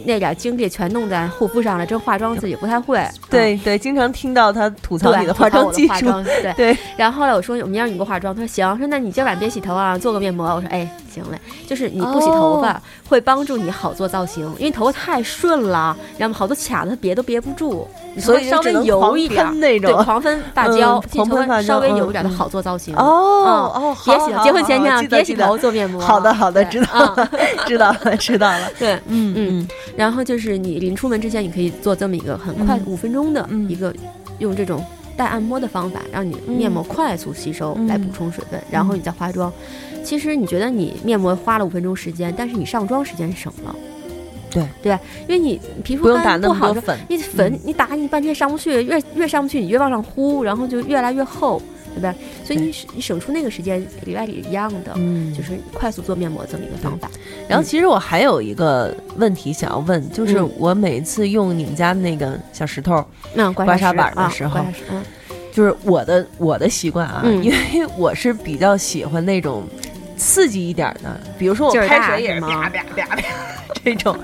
那点精力全弄在护肤上了，这化妆自己不太会。嗯对对，经常听到他吐槽对，你的化妆技术，化妆对。对，然后后来我说我明儿你给我化妆，他说行，说那你今晚别洗头啊，做个面膜。我说哎，行嘞，就是你不洗头发、哦会帮助你好做造型，因为头发太顺了，然后好多卡子它别都别不住，所以稍微油一点那种对，狂喷发胶，狂喷稍微油一点的好做造型。哦哦，别洗了，结婚前天别洗头做面膜。好的好的，对知道嗯了，知道了，知道了，对，嗯嗯，然后就是你临出门之前，你可以做这么一个很快嗯五分钟的嗯一个，用这种带按摩的方法，让你面膜快速吸收嗯来补充水分，然后你再化妆。其实你觉得你面膜花了五分钟时间，但是你上妆时间省了。对。对，因为你皮肤不用打那干不好的，么多粉，你粉嗯。你打你半天上不去，越越上不去，你越往上呼，然后就越来越厚，对吧？所以你省你省出那个时间，里外里一样的，嗯。就是快速做面膜这么一个方法。然后其实我还有一个问题想要问，就是嗯。我每次用你们家那个小石头，那刮刮痧板的时候嗯。就是我的我的习惯啊，嗯。因为我是比较喜欢那种刺激一点的，比如说我拍水也是啪啪啪啪这种，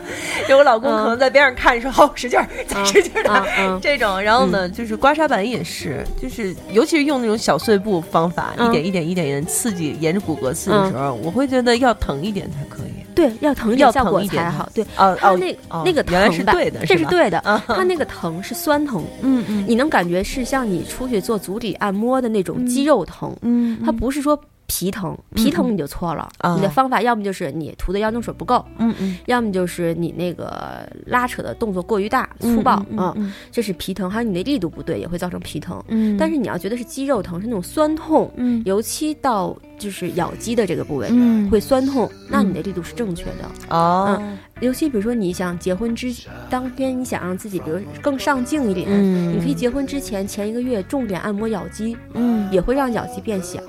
就我老公可能在边上看说好使劲儿，再使劲儿的。这种，然后呢，就是刮痧板也是，就是尤其是用那种小碎步方法，嗯一点一点一点一点刺激，沿着骨骼刺的时候，我会觉得要疼一点才可以。对，要疼一要点效果才好。对，哦哦它那哦那个原来是对的，这是对的。啊它那个疼是酸疼，嗯嗯你能感觉是像你出去做足底按摩的那种肌肉疼，嗯它不是说皮疼，皮疼你就错了。啊你的方法要么就是你涂的药用水不够，嗯嗯要么就是你那个拉扯的动作过于大、粗暴，嗯嗯这是皮疼。还有你的力度不对，也会造成皮疼。嗯但是你要觉得是肌肉疼，是那种酸痛，嗯尤其到就是咬肌的这个部位。嗯。会酸痛，那你的力度是正确的。哦。尤其比如说你想结婚之当天，你想让自己比如更上镜一点，嗯。你可以结婚之前前一个月重点按摩咬肌，嗯。也会让咬肌变小，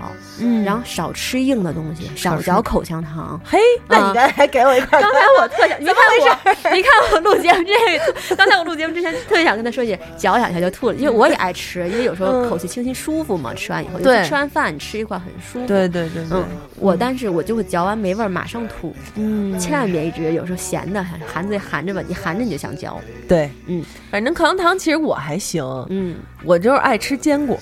嗯。然后少吃硬的东西，少嚼口香糖。嘿，那你刚才还给我一块儿。刚才我特想，你没看我，没看我录节目这个，刚才我录节目之前特别想跟他说一句，嚼两下就吐了，因为我也爱吃，因为有时候嗯。口气清新舒服嘛，吃完以后，尤对。其吃完饭你吃一块很舒服。对对对对嗯，我但是我就会嚼完没味儿马上吐，嗯。千万别一直有时候咸的含含着含着吧，你含着你就想嚼。对，嗯，反正口香糖其实我还行，嗯，我就是爱吃坚果，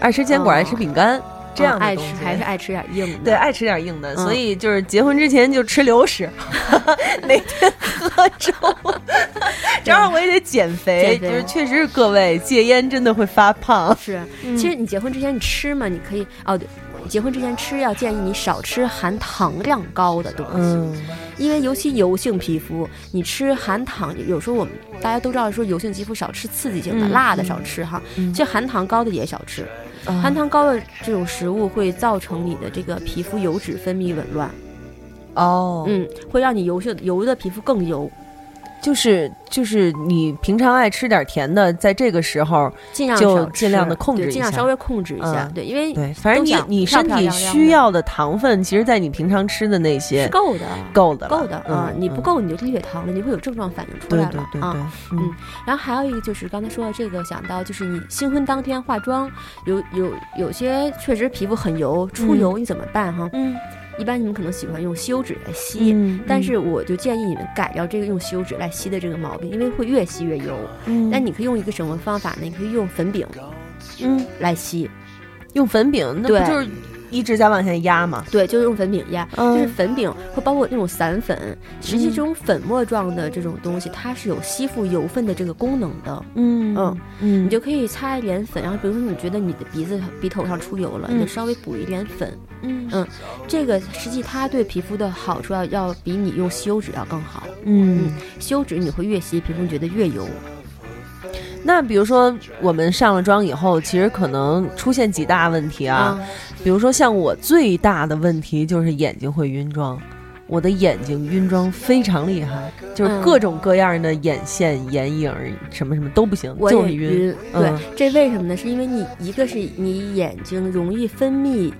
爱吃坚果，哦。爱吃饼干，这样的爱吃东西。还是爱吃点硬的。对，爱吃点硬的，嗯。所以就是结婚之前就吃流食，每天喝粥，正好 我也得减肥，减肥。就是确实是各位戒烟真的会发胖，是，其实你结婚之前你吃嘛，你可以哦，对，结婚之前吃要建议你少吃含糖量高的东西，嗯。因为尤其油性皮肤，你吃含糖，有时候我们大家都知道说油性肌肤少吃刺激性的、嗯辣的少吃哈，嗯其实含糖高的也少吃，啊。含糖高的这种食物会造成你的这个皮肤油脂分泌紊乱，哦，嗯，会让你油性油的皮肤更油，就是就是你平常爱吃点甜的，在这个时候，就尽量就尽量的控制一下对尽量稍微控制一下，嗯对，因为对，反正你你身体需要的糖分，其实在你平常吃的那是些够的。够的够的啊、嗯你不。够你就低血糖了，你会有症状反应出来了啊。对对对，嗯，然后还有一个就是刚才说的这个，想到就是你新婚当天化妆，有有有些确实皮肤很油出油，你怎么办哈？嗯一般你们可能喜欢用吸油纸来吸，嗯但是我就建议你们改掉这个用吸油纸来吸的这个毛病，因为会越吸越油。嗯你可以用一个什么方法呢？你可以用粉饼嗯，来吸，用粉饼，那对不就是一直在往下压嘛？对，就是用粉饼压，嗯就是粉饼会包括那种散粉，实际嗯这种粉末状的这种东西，它是有吸附油分的这个功能的。嗯嗯嗯你就可以擦一点粉，然后比如说你觉得你的鼻子鼻头上出油了，嗯你就稍微补一点粉。嗯嗯这个实际它对皮肤的好处要要比你用吸油纸要更好。嗯。吸油纸你会越吸皮肤觉得越油。那比如说我们上了妆以后，其实可能出现几大问题啊。比如说像我最大的问题就是眼睛会晕妆，我的眼睛晕妆非常厉害，就是嗯各种各样的眼线、眼影什么什么都不行，我就是也晕，对，嗯这为什么呢？是因为你一个是你眼睛容易分泌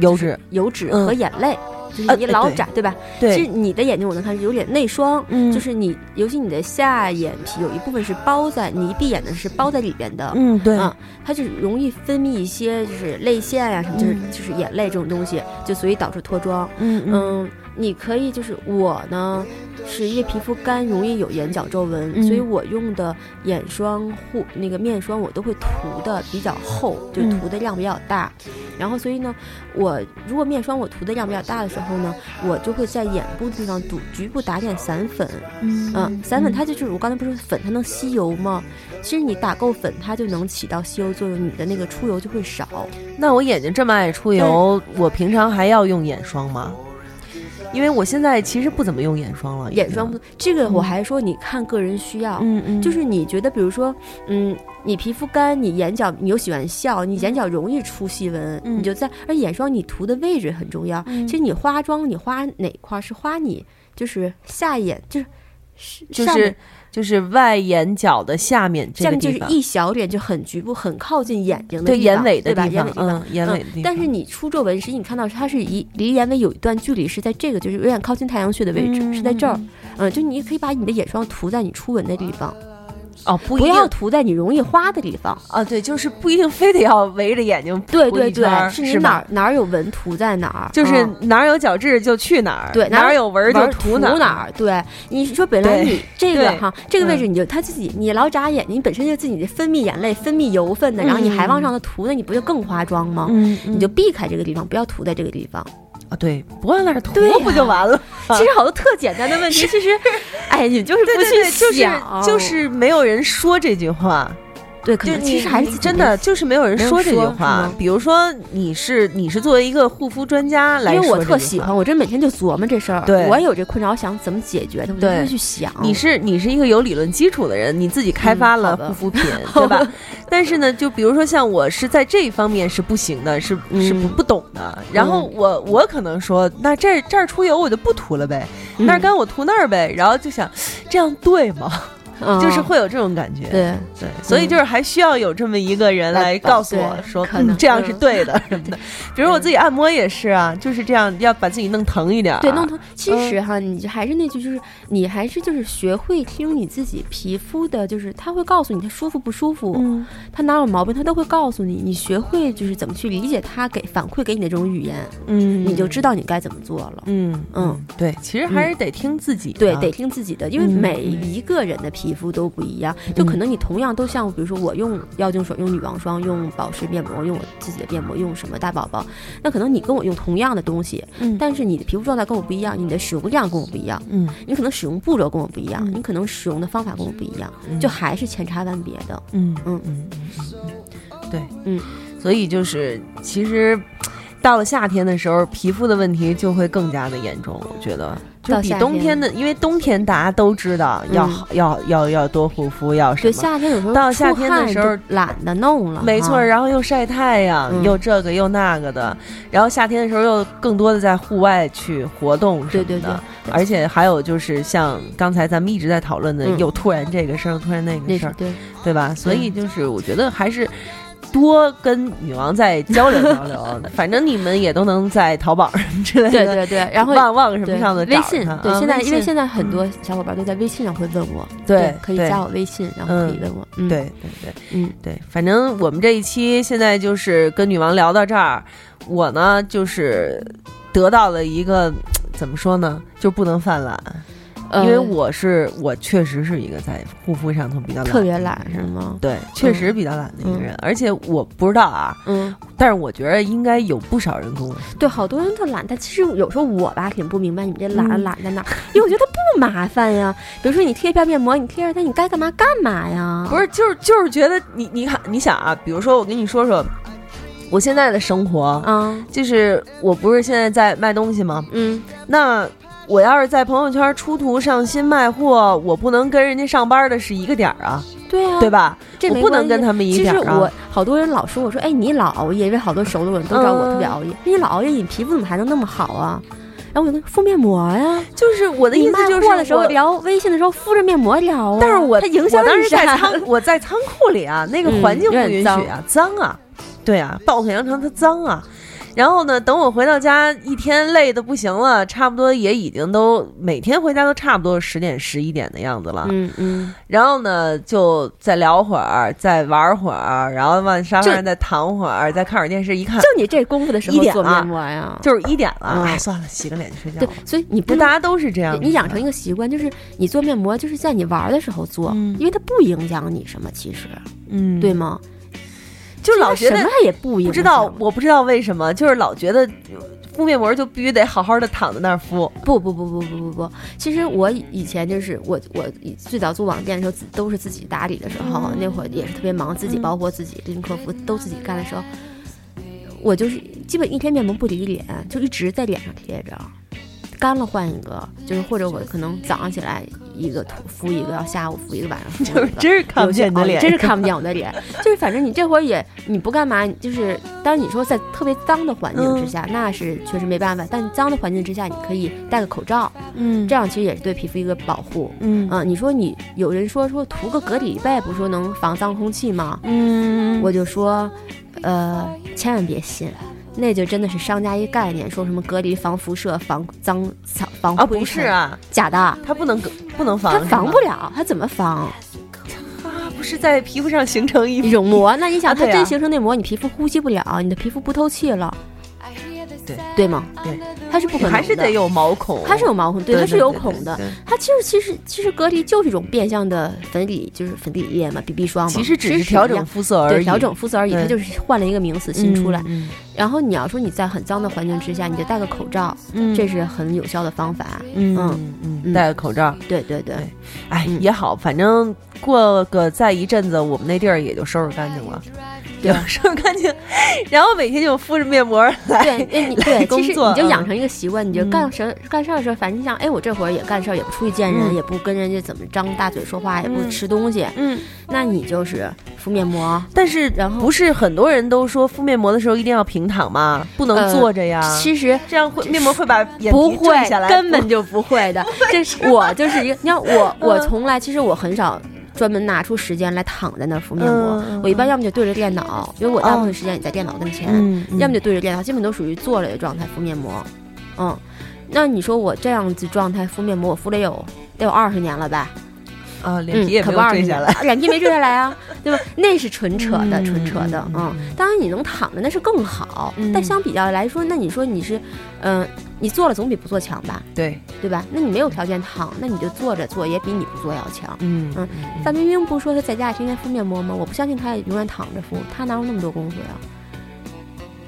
油脂、油脂嗯和眼泪，就是你老眨，对吧？其实，你的眼睛我能看是有点内双，嗯就是你，尤其你的下眼皮有一部分是包在，你一闭眼的是包在里边的，嗯对，嗯它就容易分泌一些就是泪腺呀、什么，就是嗯就是眼泪这种东西，就所以导致脱妆。嗯嗯嗯，你可以就是我呢，是因为皮肤干，容易有眼角皱纹，嗯所以我用的眼霜护那个面霜我都会涂的比较厚，就嗯涂的量比较大。然后所以呢，我如果面霜我涂的量比较大的时候呢，我就会在眼部地方堵局部打点散粉。嗯，散粉它就是我刚才不是说粉它能吸油吗？其实你打够粉，它就能起到吸油作用，你的那个出油就会少。那我眼睛这么爱出油，我平常还要用眼霜吗？因为我现在其实不怎么用眼霜了，眼霜不，这个我嗯还说你看个人需要。嗯嗯，就是你觉得，比如说，嗯，你皮肤干，你眼角你又喜欢笑，你眼角容易出细纹，嗯你就在，而眼霜你涂的位置很重要。嗯其实你化妆，你花哪块儿是花你就是下眼，就是是就是就是外眼角的下面这下面就是一小点，就很局部，很靠近眼睛的对地方眼尾的对吧？地方眼尾，地方。嗯，眼尾的地方。但是你出皱纹，实际你看到它是一离眼尾有一段距离，是在这个就是有点靠近太阳穴的位置，嗯是在这儿。嗯，就你可以把你的眼霜涂在你出纹的地方，哦，不不一定要涂在你容易花的地方。啊，对，就是不一定非得要围着眼睛涂对对对，是你哪儿哪儿有纹涂在哪儿，就是嗯哪儿有角质就去哪儿，对哪儿有纹儿就涂哪儿。哪儿。对，你说本来你这个哈这个位嗯置你就他自己你老眨眼睛，你本身就自己分泌眼泪、分泌油分的，然后你还往上头涂，那你不就更花妆吗？嗯，你就避开这个地方，不要涂在这个地方。啊，对，不往那儿涂对呀不就完了？其实好多特简单的问题，其实，哎，你就是不去想，就是没有人说这句话，对，可就能其实还是真的就是没有人说这句话。比如说你是你是作为一个护肤专家来因为我特喜欢，我这每天就琢磨这事儿，对我也有这困扰，想怎么解决它，我就对会去想。你是你是一个有理论基础的人，你自己开发了护肤品，对吧？但是呢，就比如说像我是在这一方面是不行的，是是不嗯不懂的。然后我我可能说，那这儿这儿出油我就不涂了呗，嗯那儿干我涂那儿呗。然后就想，这样对吗？嗯就是会有这种感觉。对。对，所以就是还需要有这么一个人来来告诉我说，这样是嗯对的什么的。比如我自己按摩也是啊，就是这样，要把自己弄疼一点。对，弄疼。其嗯实哈，你就还是那句，就是你还是就是学会听你自己皮肤的，就是他会告诉你他舒服不舒服，嗯，它哪有毛病，他都会告诉你。你学会就是怎么去理解他给反馈给你的这种语言，嗯，你就知道你该怎么做了。嗯嗯嗯，对，其实还是得听自己的。对，得听自己的，因为嗯每一个人的皮肤都不一样，就可能你同样都像，比如说我用妖精水、用女王霜、用保湿面膜、用我自己的面膜、用什么大宝宝，那可能你跟我用同样的东西，嗯但是你的皮肤状态跟我不一样，你的使用量跟我不一样，嗯你可能使用步骤跟我不一样，嗯你可能使用的方法跟我不一样，嗯就还是千差万别的。嗯嗯嗯，对，嗯，所以就是其实到了夏天的时候，皮肤的问题就会更加的严重，我觉得。就比冬天的，因为冬天大家都知道要、嗯要要要多护肤，要什对，么，夏天有时候到夏天的时候懒得弄了，没错，哈然后又晒太阳，嗯又这个又那个的，然后夏天的时候又更多的在户外去活动什么的，对对对，而且还有就是像刚才咱们一直在讨论的，嗯又突然这个事儿，突然那个事儿，对。对吧？所以就是我觉得还是。多跟女王再交流交流，反正你们也都能在淘宝什么之类的，对对对，然后旺旺什么上的微信，对，现在因为现在在很多小伙伴都在微信上会问我，对对可以加我微信，然后可以嗯问我，嗯，对对对嗯。对，反正我们这一期现在就是跟女王聊到这儿，我呢就是得到了一个怎么说呢，就不能犯懒。因为呃我是我确实是一个在护肤上头比较懒，特别懒是吗？对，确实比较懒的一个人。而且我不知道啊，嗯，但是我觉得应该有不少人跟我说，对，好多人特懒，但其实有时候我吧挺不明白你们这懒嗯懒在哪儿，因为我觉得不麻烦呀。比如说你贴一片面膜，你贴着它，你该干嘛干嘛呀？不是，就是就是觉得你你看你想啊，比如说我跟你说说我现在的生活，啊，就是我不是现在在卖东西吗？嗯，那我要是在朋友圈出图上新卖货，我不能跟人家上班的是一个点儿啊，对啊，对吧？这我不能跟他们一其实点儿啊我好多人老说我说，哎，你老熬夜，因为好多熟的人都知道我特别熬夜。你老熬夜，你皮肤怎么还能那么好啊？然后我就敷面膜呀。就是我的意思就是货的时候我聊微信的时候敷着面膜聊啊，但是我它影响我当时在仓 我在仓库里啊，那个嗯环境不允许啊，脏啊，对啊，暴腿羊肠它脏啊。然后呢，等我回到家，一天累的不行了，差不多也已经都每天回家都差不多十点十一点的样子了。嗯嗯，然后呢，就再聊会儿，再玩会儿，然后往沙发上再躺会儿，再看会儿电视。一看就你这功夫的时一点了候做面膜呀，就是一点了，嗯哎，算了，洗个脸就睡觉对了。，所以你不大家都是这样的，你养成一个习惯，就是你做面膜，就是在你玩的时候做，嗯因为它不影响你什么，其实嗯，对，吗？就老觉得什么也不影响，不知道，我不知道为什么，就是老觉得敷面膜就必须得好好的躺在那儿敷。不不不不不不不，其实我以前就是我我最早做网店的时候，都是自己打理的时候，那会儿也是特别忙，自己包括自己跟客服都自己干的时候，我就是基本一天面膜不离脸，就一直在脸上贴着，干了换一个，就是或者我可能早上起来一个涂敷一个，下午敷一个，晚上 敷一个。就是真是看不见你的脸，真是看不见我的脸。就是反正你这会儿也你不干嘛，就是当然你说在特别脏的环境之下，那是确实没办法。但脏的环境之下，你可以戴个口罩，嗯这样其实也是对皮肤一个保护。嗯嗯，你说你有人说说涂个隔离呗，不是说能防脏空气吗？嗯，我就说，呃，千万别信。那就真的是商家一概念，说什么隔离、防辐射、防脏、防防啊不是，啊，假的，它不能不能防，它防不了，它怎么防？吗啊，不是在皮肤上形成一种膜，那你想，它真形成内膜，你皮肤呼吸不了，你的皮肤不透气了，对。对吗？对，它是不可能的，还是得有毛孔，它是有毛孔，对，对，它是有孔的。它其实其实其实隔离就是一种变相的粉底，就是粉底液嘛，BB 霜嘛。其实只是调整肤色而已，对调整肤色而已，它就是换了一个名词新出来。嗯，然后你要说你在很脏的环境之下，你就戴个口罩，嗯。这是很有效的方法。嗯嗯戴个口罩，对对。对，哎嗯。也好，反正过个再一阵子，我们那地儿也就收拾干净了，对收拾干净，然后每天就敷着面膜来对，哎你 对，工其实你就养成一个习惯，你就干事儿干事儿的时候，反正你想，哎，我这会儿也干事儿，也不出去见人，嗯也不跟人家怎么张大嘴说话，也不嗯吃东西，嗯，那你就是敷面膜。但是然后不是很多人都说敷面膜的时候一定要平躺吗？不能呃坐着呀，其实这样会面膜会把眼不会皮坠下，来，根本就不会的。这是我就是一个，你看我我从来其实我很少。专门拿出时间来躺在那儿敷面膜，我一般要么就对着电脑，因为我大部分时间也在电脑跟前，要么就对着电脑，基本都属于坐着的状态敷面膜。嗯，那你说我这样子状态敷面膜，我敷了有得有二十年了吧？啊，脸皮也嗯，没有坠下来，脸皮没坠下来啊，对吧？那是纯扯的，嗯纯扯的嗯，嗯。当然你能躺着那是更好，嗯但相比较来说，那你说你是，嗯、你做了总比不做强吧，对，对吧？那你没有条件躺，那你就坐着做也比你不做要强。嗯嗯范冰冰不是说她在家里天天敷面膜吗？我不相信她永远躺着敷，她哪有那么多功夫呀？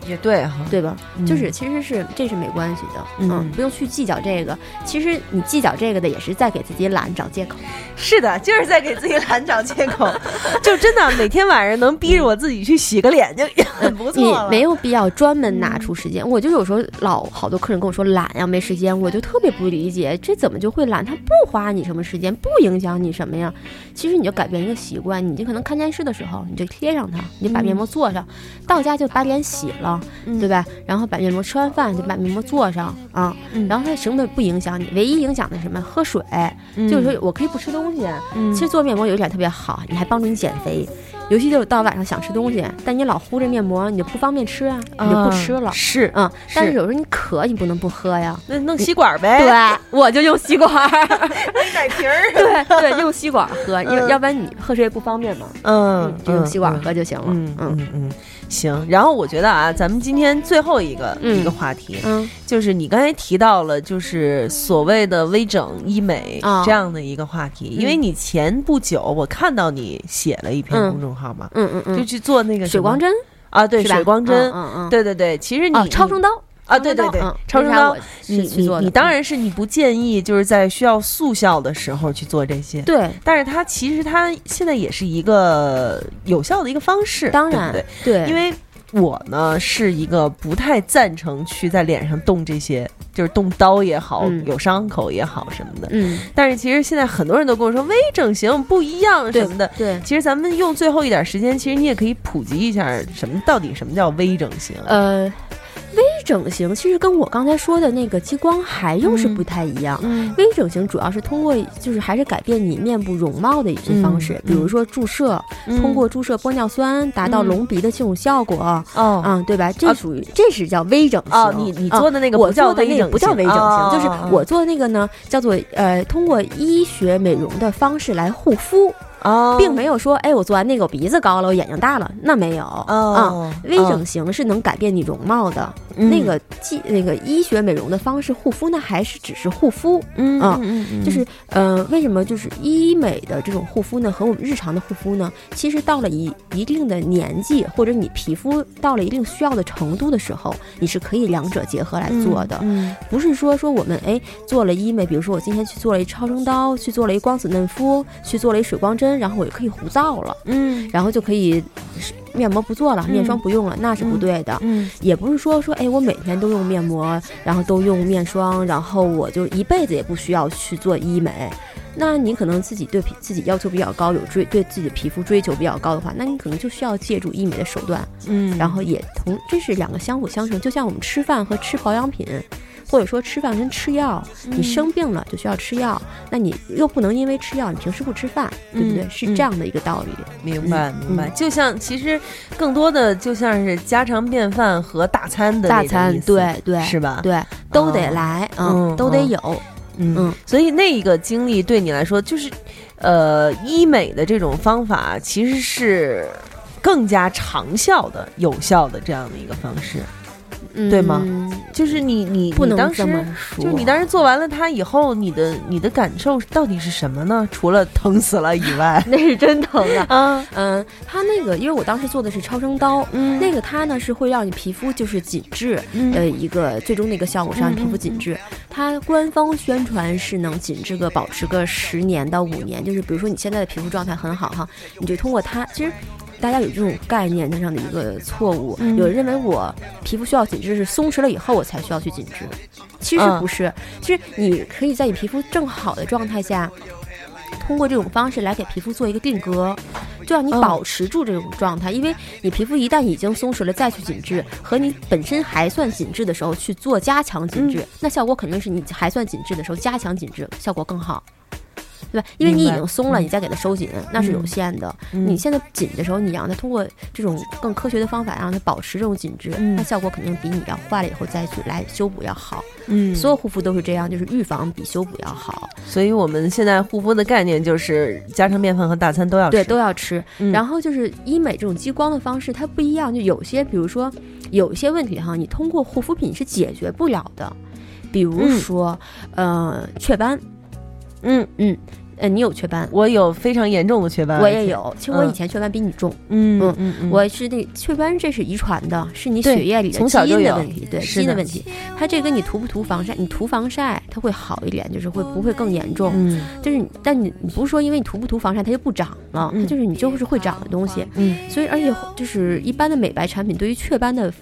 也对哈，对吧？嗯就是其实是这是没关系的，嗯嗯，不用去计较这个。其实你计较这个的，也是在给自己懒找借口。是的，就是在给自己懒找借口，就真的每天晚上能逼着我自己去洗个脸，就也很不错了。没有必要专门拿出时间。我就有时候老好多客人跟我说懒呀，没时间，我就特别不理解，这怎么就会懒？他不花你什么时间，不影响你什么呀？其实你就改变一个习惯，你就可能看电视的时候，你就贴上它，你就把面膜做上，到家就把脸洗了，嗯对吧？然后把面膜吃完饭就把面膜做上啊，嗯然后它什么都不影响你，唯一影响的是什么？喝水，就是说我可以不吃东西。嗯其实做面膜有一点特别好，你还帮助你减肥。尤其就是到晚上想吃东西，但你老敷着面膜，你就不方便吃啊，你就不吃了。是，嗯，但是是有时候你渴，你不能不喝呀。那弄吸管呗，对，我就用吸管儿，奶瓶儿，对对，用吸管喝，因为嗯要不然你喝水也不方便嘛。嗯，就用吸管喝就行了。嗯嗯嗯，行，然后我觉得啊，咱们今天最后一个、嗯。一个话题，嗯。就是你刚才提到了，就是所谓的微整医美啊这样的一个话题，因为你前不久我看到你写了一篇嗯公众号嘛，嗯。嗯嗯，就去做那个水光针啊，对，水光针，嗯嗯嗯。对对对，其实你、哦，超声刀啊，对对对，嗯超声刀你你你当然是你不建议就是在需要速效的时候去做这些，对，但是它其实它现在也是一个有效的一个方式，当然对因为我呢是一个不太赞成去在脸上动这些，就是动刀也好，嗯有伤口也好什么的。嗯但是其实现在很多人都跟我说微整形不一样什么的。对。其实咱们用最后一点时间，其实你也可以普及一下什么到底什么叫微整形。呃，微整形其实跟我刚才说的那个激光还又是不太一样。嗯。微整形主要是通过，就是还是改变你面部容貌的一些方式，嗯比如说注射，通过注射玻尿酸达到嗯隆鼻的这种效果，哦。嗯，对吧？这啊。属于这是叫微整形。哦，你你啊做的那个我不叫做的那个微整形。不叫微整形，哦就是哦我做的那个呢，叫做呃，通过医学美容的方式来护肤，哦，并没有说，哎，我做完那个我鼻子高了，我眼睛大了，那没有。啊。哦，微整形是能改变你容貌的，嗯。那个技那个医学美容的方式护肤，那还是只是护肤，嗯啊就是呃，为什么就是医美的这种护肤呢，和我们日常的护肤呢，其实到了一一定的年纪，或者你皮肤到了一定需要的程度的时候，你是可以两者结合来做的，嗯。不是说说我们哎做了医美，比如说我今天去做了一超声刀，去做了一光子嫩肤，去做了一水光针，然后我就可以胡造了，嗯然后就可以面膜不做了，面霜不用了，那是不对的。嗯也不是说说，哎，我每天都用面膜，然后都用面霜，然后我就一辈子也不需要去做医美。那你可能自己对皮自己要求比较高，有追对自己的皮肤追求比较高的话，那你可能就需要借助医美的手段，嗯，然后也同这是两个相辅相成，就像我们吃饭和吃保养品。或者说吃饭跟吃药，你生病了就需要吃药，那你又不能因为吃药你平时不吃饭，对不对？嗯是这样的一个道理。明白嗯明白，就像其实更多的就像是家常便饭和大餐的大餐对对是吧？对，都得哦来，嗯嗯，都得嗯有，嗯嗯，所以那一个经历对你来说，就是呃，医美的这种方法其实是更加长效的、有效的这样的一个方式。对吗嗯就是你你不能这么说，就你当时做完了它以后，你的你的感受到底是什么呢？除了疼死了以外，那是真疼啊。啊，嗯，它那个，因为我当时做的是超声刀，嗯那个它呢是会让你皮肤就是紧致，嗯呃，一个最终的一个效果是让你皮肤紧致。它官方宣传是能紧致个保持个十年到五年，就是比如说你现在的皮肤状态很好哈，你就通过它，其实。大家有这种概念上的一个错误，嗯有人认为我皮肤需要紧致是松弛了以后我才需要去紧致，其实嗯不是，其实你可以在你皮肤正好的状态下，通过这种方式来给皮肤做一个定格，就让你嗯保持住这种状态。因为你皮肤一旦已经松弛了，再去紧致，和你本身还算紧致的时候去做加强紧致，嗯那效果肯定是你还算紧致的时候加强紧致效果更好。对吧？因为你已经松了，嗯你再给它收紧，那是有限的。嗯你现在紧的时候，你让它通过这种更科学的方法让它保持这种紧致，嗯那效果肯定比你要坏了以后再去来修补要好。嗯所有护肤都是这样，就是预防比修补要好。所以我们现在护肤的概念就是家常便饭和大餐都要吃，对，都要吃。嗯然后就是医美这种激光的方式，它不一样，就有些，比如说有一些问题哈，你通过护肤品是解决不了的，比如嗯说、呃雀斑，嗯嗯，呃你有雀斑，我有非常严重的雀斑，我也，有，其实我嗯。以前雀斑比你重，嗯嗯嗯嗯，我是那雀斑，这是遗传的，是你对血液里的基因的问题，对基因的问题。它这跟你涂不涂防晒，你涂防晒它会好一点，就是会不会更严重？嗯。就是，但你你不是说因为你涂不涂防晒它就不长了，嗯。它就是你就是会长的东西。嗯。所以而且就是一般的美白产品对于雀斑的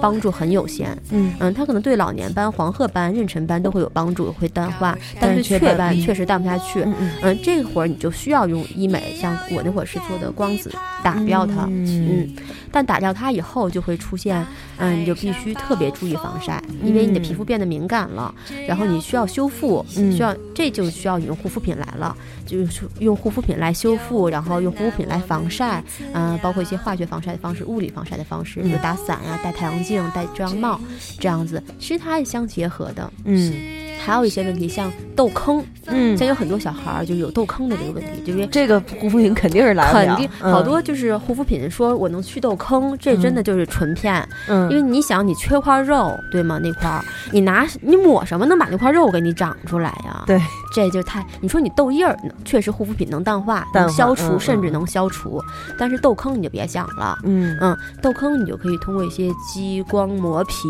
帮助很有限。嗯。嗯，它可能对老年斑、黄褐斑、妊娠斑都会有帮助，会淡化，但是雀斑确实淡不下去。嗯嗯，嗯，这会儿你就需要用医美，像我那会儿是做的光子打掉它，嗯。嗯，但打掉它以后就会出现，嗯，你就必须特别注意防晒，因为你的皮肤变得敏感了，然后你需要修复，嗯。需要这就需要你用护肤品来了，就是用护肤品来修复，然后用护肤品来防晒，嗯、包括一些化学防晒的方式、物理防晒的方式，比如打伞呀、戴太阳镜、戴遮阳帽这样子，其实它是相结合的。嗯还还有一些问题，像痘坑，嗯像有很多小孩儿就有痘坑的这个问题，就是这个护肤品肯定是来不了肯定嗯好多就是护肤品说我能去痘坑，这真的就是纯骗。嗯，因为你想，你缺块肉，对吗？那块儿你拿你抹什么能把那块肉给你长出来呀？对，这就太你说你痘印儿，确实护肤品能淡化、能消除，甚至能消除，但是痘坑你就别想了。嗯嗯，痘坑你就可以通过一些激光磨皮，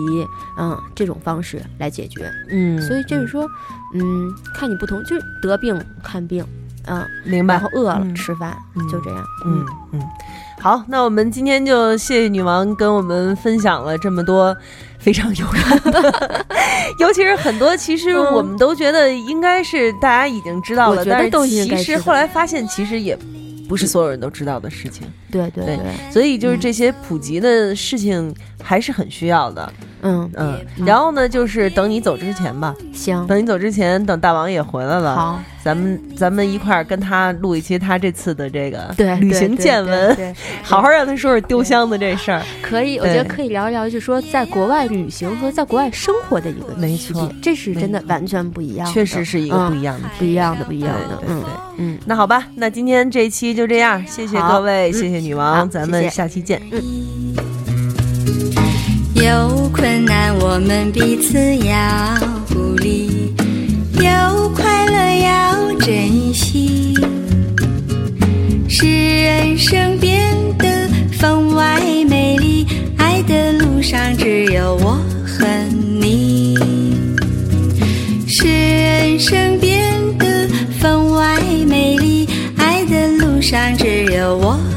嗯，这种方式来解决。嗯，所以就是说，嗯，看你不同，就是得病看病，嗯，明白然后饿了嗯。吃饭，嗯就这样。嗯嗯，好，那我们今天就谢谢女王跟我们分享了这么多非常有用的，尤其是很多其实嗯。我们都觉得应该是大家已经知道了，但是其实后来发现其实也不是所有人都知道的事情，对对对对，所以就是这些普及的事情还是很需要的。嗯，嗯，然后呢，就是等你走之前吧，行，等你走之前，等大王也回来了，好，咱们咱们一块儿跟他录一期他这次的这个对，旅行见闻，对好好让他说说丢箱子这事儿。可以，我觉得可以聊一聊，就是说在国外旅行和在国外生活的一个没错区别，这是真的完全不一样的，确实是一个不嗯一样的。不一样的，不一样的，嗯嗯，那好吧，那今天这一期就这样，谢谢各位，嗯谢谢女王，咱们下期见。有困难我们彼此要鼓励，有快乐要珍惜，使人生变得分外美丽。爱的路上只有我和你，使人生变得分外美丽。爱的路上只有我和你。